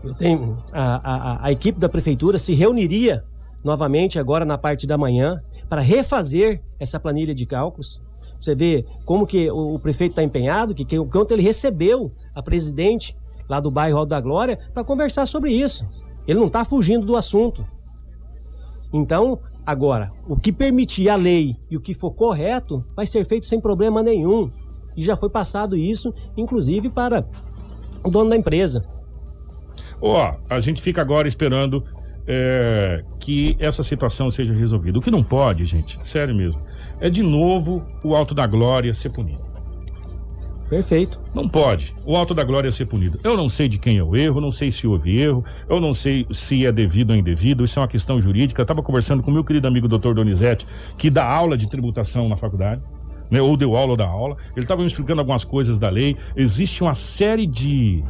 eu tenho a, a, a equipe da prefeitura se reuniria novamente agora na parte da manhã para refazer essa planilha de cálculos. Você vê como que o, o prefeito está empenhado, que, que quanto ele recebeu a presidente lá do bairro Alto da Glória para conversar sobre isso. Ele não está fugindo do assunto. Então, agora, o que permitir a lei e o que for correto vai ser feito sem problema nenhum. E já foi passado isso, inclusive, para o dono da empresa. Ó, oh, a gente fica agora esperando é, que essa situação seja resolvida. O que não pode, gente, sério mesmo, é de novo o Alto da Glória ser punido. Perfeito. Não pode o Alto da Glória ser punido. Eu não sei de quem é o erro, não sei se houve erro, eu não sei se é devido ou indevido, isso é uma questão jurídica. Eu estava conversando com meu querido amigo doutor Donizete, que dá aula de tributação na faculdade. Né, ou deu aula ou dá aula, ele estava me explicando algumas coisas da lei. Existe uma série de,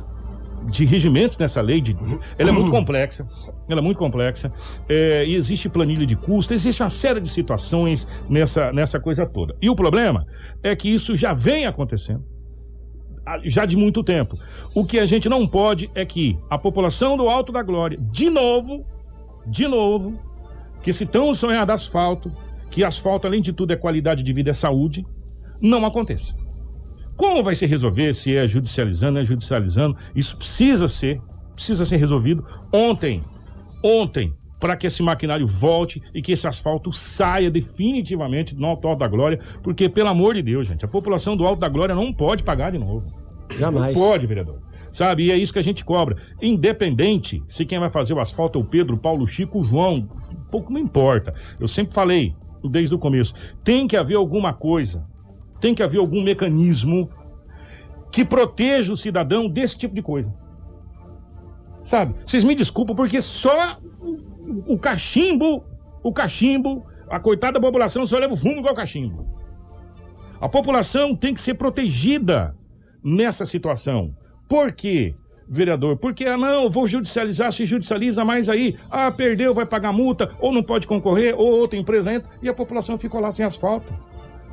de regimentos nessa lei, de, ela é muito complexa, ela é muito complexa, é, e existe planilha de custo, existe uma série de situações nessa, nessa coisa toda. E o problema é que isso já vem acontecendo já de muito tempo. O que a gente não pode é que a população do Alto da Glória, de novo, de novo, que se tão sonhado asfalto, que asfalto, além de tudo, é qualidade de vida, é saúde, não aconteça. Como vai se resolver? Se é judicializando, é judicializando. Isso precisa ser, precisa ser resolvido ontem. Ontem, para que esse maquinário volte e que esse asfalto saia definitivamente do Alto da Glória, porque, pelo amor de Deus, gente, a população do Alto da Glória não pode pagar de novo. Jamais. Não pode, vereador. Sabe? E é isso que a gente cobra. Independente se quem vai fazer o asfalto é o Pedro, Paulo, Chico, João, pouco não importa. Eu sempre falei, desde o começo, tem que haver alguma coisa, tem que haver algum mecanismo que proteja o cidadão desse tipo de coisa. Sabe? Vocês me desculpam porque só o cachimbo, o cachimbo, a coitada da população só leva o fumo igual cachimbo. A população tem que ser protegida nessa situação. Por quê? vereador, porque ah, não, vou judicializar, se judicializa mais aí, ah, perdeu, vai pagar multa, ou não pode concorrer, ou outra empresa entra, e a população ficou lá sem asfalto.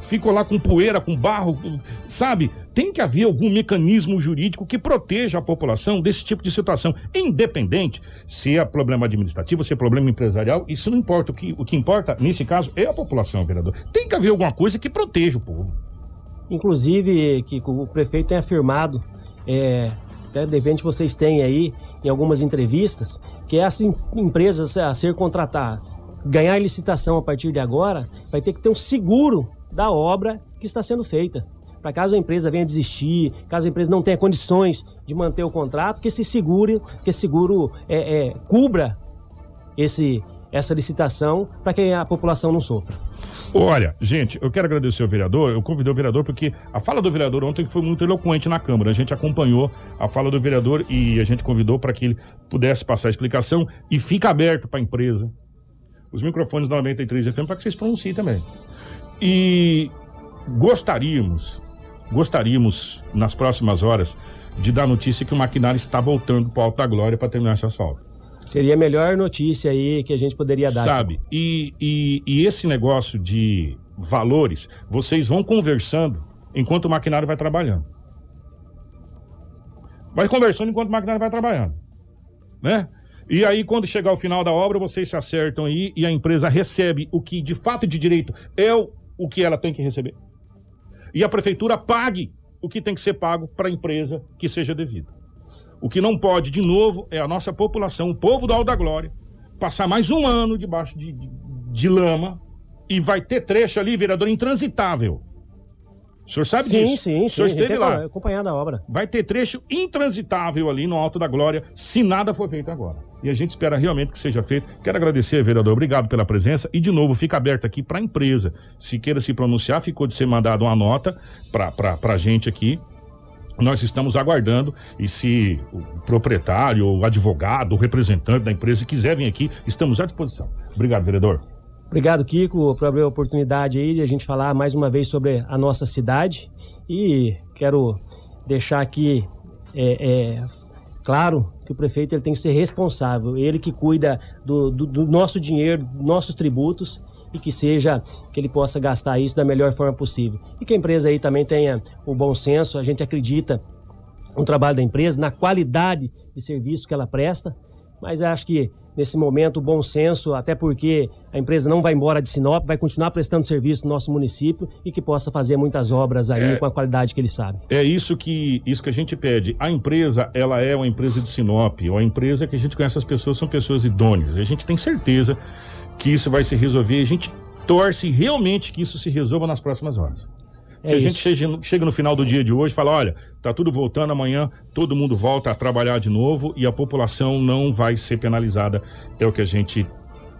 Ficou lá com poeira, com barro, sabe? Tem que haver algum mecanismo jurídico que proteja a população desse tipo de situação, independente se é problema administrativo, se é problema empresarial, isso não importa. O que, o que importa, nesse caso, é a população, vereador. Tem que haver alguma coisa que proteja o povo. Inclusive, que o prefeito tem afirmado, é, até de repente vocês têm aí em algumas entrevistas, que essas empresas a ser contratadas, ganhar licitação a partir de agora, vai ter que ter um seguro da obra que está sendo feita. Para caso a empresa venha desistir, caso a empresa não tenha condições de manter o contrato, que esse seguro, que seguro é, é, cubra esse, essa licitação para que a população não sofra. Olha, gente, eu quero agradecer ao vereador. Eu convidei o vereador porque a fala do vereador ontem foi muito eloquente na Câmara. A gente acompanhou a fala do vereador e a gente convidou para que ele pudesse passar a explicação e fica aberto para a empresa. Os microfones da 93 FM para que vocês pronunciem também. E gostaríamos, gostaríamos nas próximas horas de dar notícia que o maquinário está voltando para o Alta Glória para terminar esse asfalto. Seria a melhor notícia aí que a gente poderia dar. Sabe? E, e, e esse negócio de valores, vocês vão conversando enquanto o maquinário vai trabalhando. Vai conversando enquanto o maquinário vai trabalhando. Né? E aí, quando chegar o final da obra, vocês se acertam aí e a empresa recebe o que de fato de direito é o, o que ela tem que receber. E a prefeitura pague o que tem que ser pago para a empresa que seja devido. O que não pode, de novo, é a nossa população, o povo do Alto da Glória, passar mais um ano debaixo de, de, de lama e vai ter trecho ali, vereador, intransitável. O senhor sabe sim, disso? Sim, sim, O senhor esteve lá. Acompanhando a obra. Vai ter trecho intransitável ali no Alto da Glória, se nada for feito agora. E a gente espera realmente que seja feito. Quero agradecer, vereador, obrigado pela presença. E, de novo, fica aberto aqui para a empresa. Se queira se pronunciar, ficou de ser mandado uma nota para a gente aqui nós estamos aguardando e se o proprietário, o advogado, o representante da empresa quiser vir aqui, estamos à disposição. Obrigado, vereador. Obrigado, Kiko, por abrir a oportunidade aí de a gente falar mais uma vez sobre a nossa cidade e quero deixar aqui é, é, claro que o prefeito ele tem que ser responsável, ele que cuida do, do, do nosso dinheiro, dos nossos tributos e que seja que ele possa gastar isso da melhor forma possível. E que a empresa aí também tenha o bom senso, a gente acredita no trabalho da empresa, na qualidade de serviço que ela presta, mas acho que nesse momento o bom senso, até porque a empresa não vai embora de Sinop, vai continuar prestando serviço no nosso município e que possa fazer muitas obras aí é, com a qualidade que ele sabe. É isso que isso que a gente pede. A empresa, ela é uma empresa de Sinop, ou a empresa que a gente conhece as pessoas são pessoas idôneas. A gente tem certeza que isso vai se resolver. A gente torce realmente que isso se resolva nas próximas horas. É que a gente chega, chega, no final do dia de hoje e fala: olha, tá tudo voltando amanhã, todo mundo volta a trabalhar de novo e a população não vai ser penalizada. É o que a gente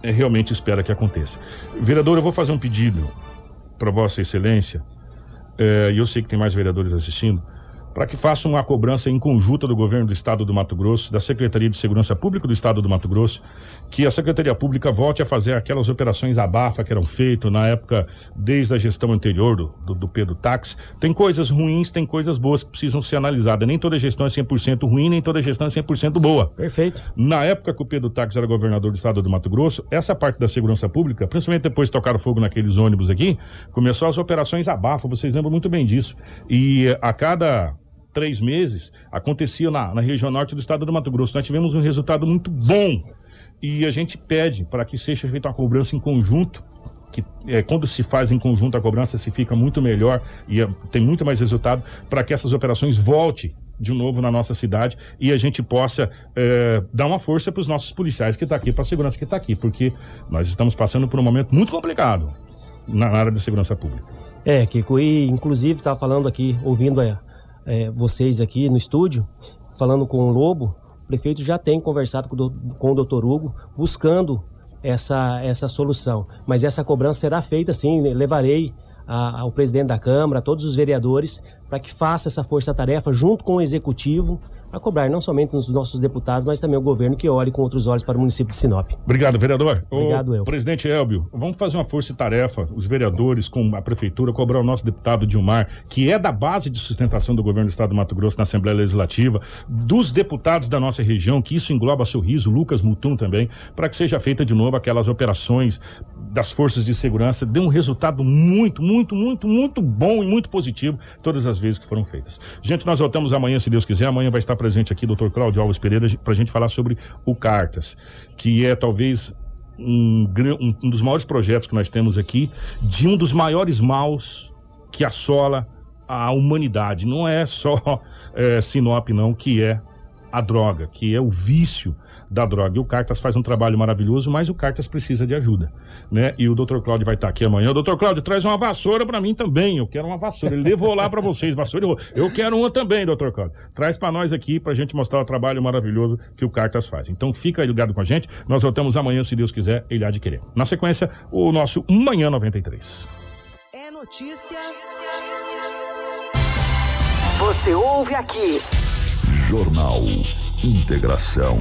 é, realmente espera que aconteça. Vereador, eu vou fazer um pedido para Vossa Excelência, é, e eu sei que tem mais vereadores assistindo para que faça uma cobrança em conjunta do governo do estado do Mato Grosso, da Secretaria de Segurança Pública do estado do Mato Grosso, que a Secretaria Pública volte a fazer aquelas operações abafa que eram feitas na época, desde a gestão anterior do, do, do Pedro Táxi. Tem coisas ruins, tem coisas boas que precisam ser analisadas. Nem toda gestão é 100% ruim, nem toda gestão é 100% boa. Perfeito. Na época que o Pedro Táxi era governador do estado do Mato Grosso, essa parte da segurança pública, principalmente depois de tocar fogo naqueles ônibus aqui, começou as operações abafa, vocês lembram muito bem disso. E a cada três meses, acontecia na, na região norte do estado do Mato Grosso. Nós tivemos um resultado muito bom e a gente pede para que seja feita uma cobrança em conjunto que é, quando se faz em conjunto a cobrança se fica muito melhor e é, tem muito mais resultado para que essas operações voltem de novo na nossa cidade e a gente possa é, dar uma força para os nossos policiais que estão tá aqui, para a segurança que está aqui, porque nós estamos passando por um momento muito complicado na área de segurança pública. É, Kiko, e inclusive estava falando aqui, ouvindo a, é, vocês aqui no estúdio, falando com o Lobo, o prefeito já tem conversado com o, doutor Hugo, buscando essa, essa solução. Mas essa cobrança será feita sim, levarei a, ao presidente da Câmara, a todos os vereadores, para que faça essa força-tarefa junto com o executivo a cobrar não somente os nossos deputados, mas também o governo que olhe com outros olhos para o município de Sinop. Obrigado, vereador. Obrigado, Ô, eu. Presidente Elbio, vamos fazer uma força-tarefa, os vereadores com a prefeitura, cobrar o nosso deputado Dilmar, que é da base de sustentação do governo do estado do Mato Grosso na Assembleia Legislativa, dos deputados da nossa região, que isso engloba Sorriso, Lucas Mutum também, para que seja feita de novo aquelas operações das forças de segurança, dê um resultado muito, muito, muito, muito bom e muito positivo todas as vezes que foram feitas. Gente, nós voltamos amanhã, se Deus quiser. Amanhã vai estar presente aqui Dr. Cláudio Alves Pereira para a gente falar sobre o Cartas, que é talvez um, um- dos maiores projetos que nós temos aqui, de um dos maiores maus que assola a humanidade. Não é só eh, Sinop, não, que é a droga, que é o vício da droga. E o Cartas faz um trabalho maravilhoso, mas o Cartas precisa de ajuda, né? E o Dr. Cláudio vai estar aqui amanhã. Dr. Cláudio, traz uma vassoura para mim também. Eu quero uma vassoura. Ele levou lá para vocês, vassoura. e Eu quero uma também, Dr. Cláudio. Traz para nós aqui pra gente mostrar o trabalho maravilhoso que o Cartas faz. Então fica aí ligado com a gente. Nós voltamos amanhã, se Deus quiser, ele há de querer. Na sequência, o nosso Manhã 93. É notícia. Você ouve aqui. Jornal Integração.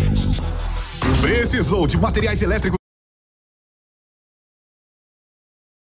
Precisou de materiais elétricos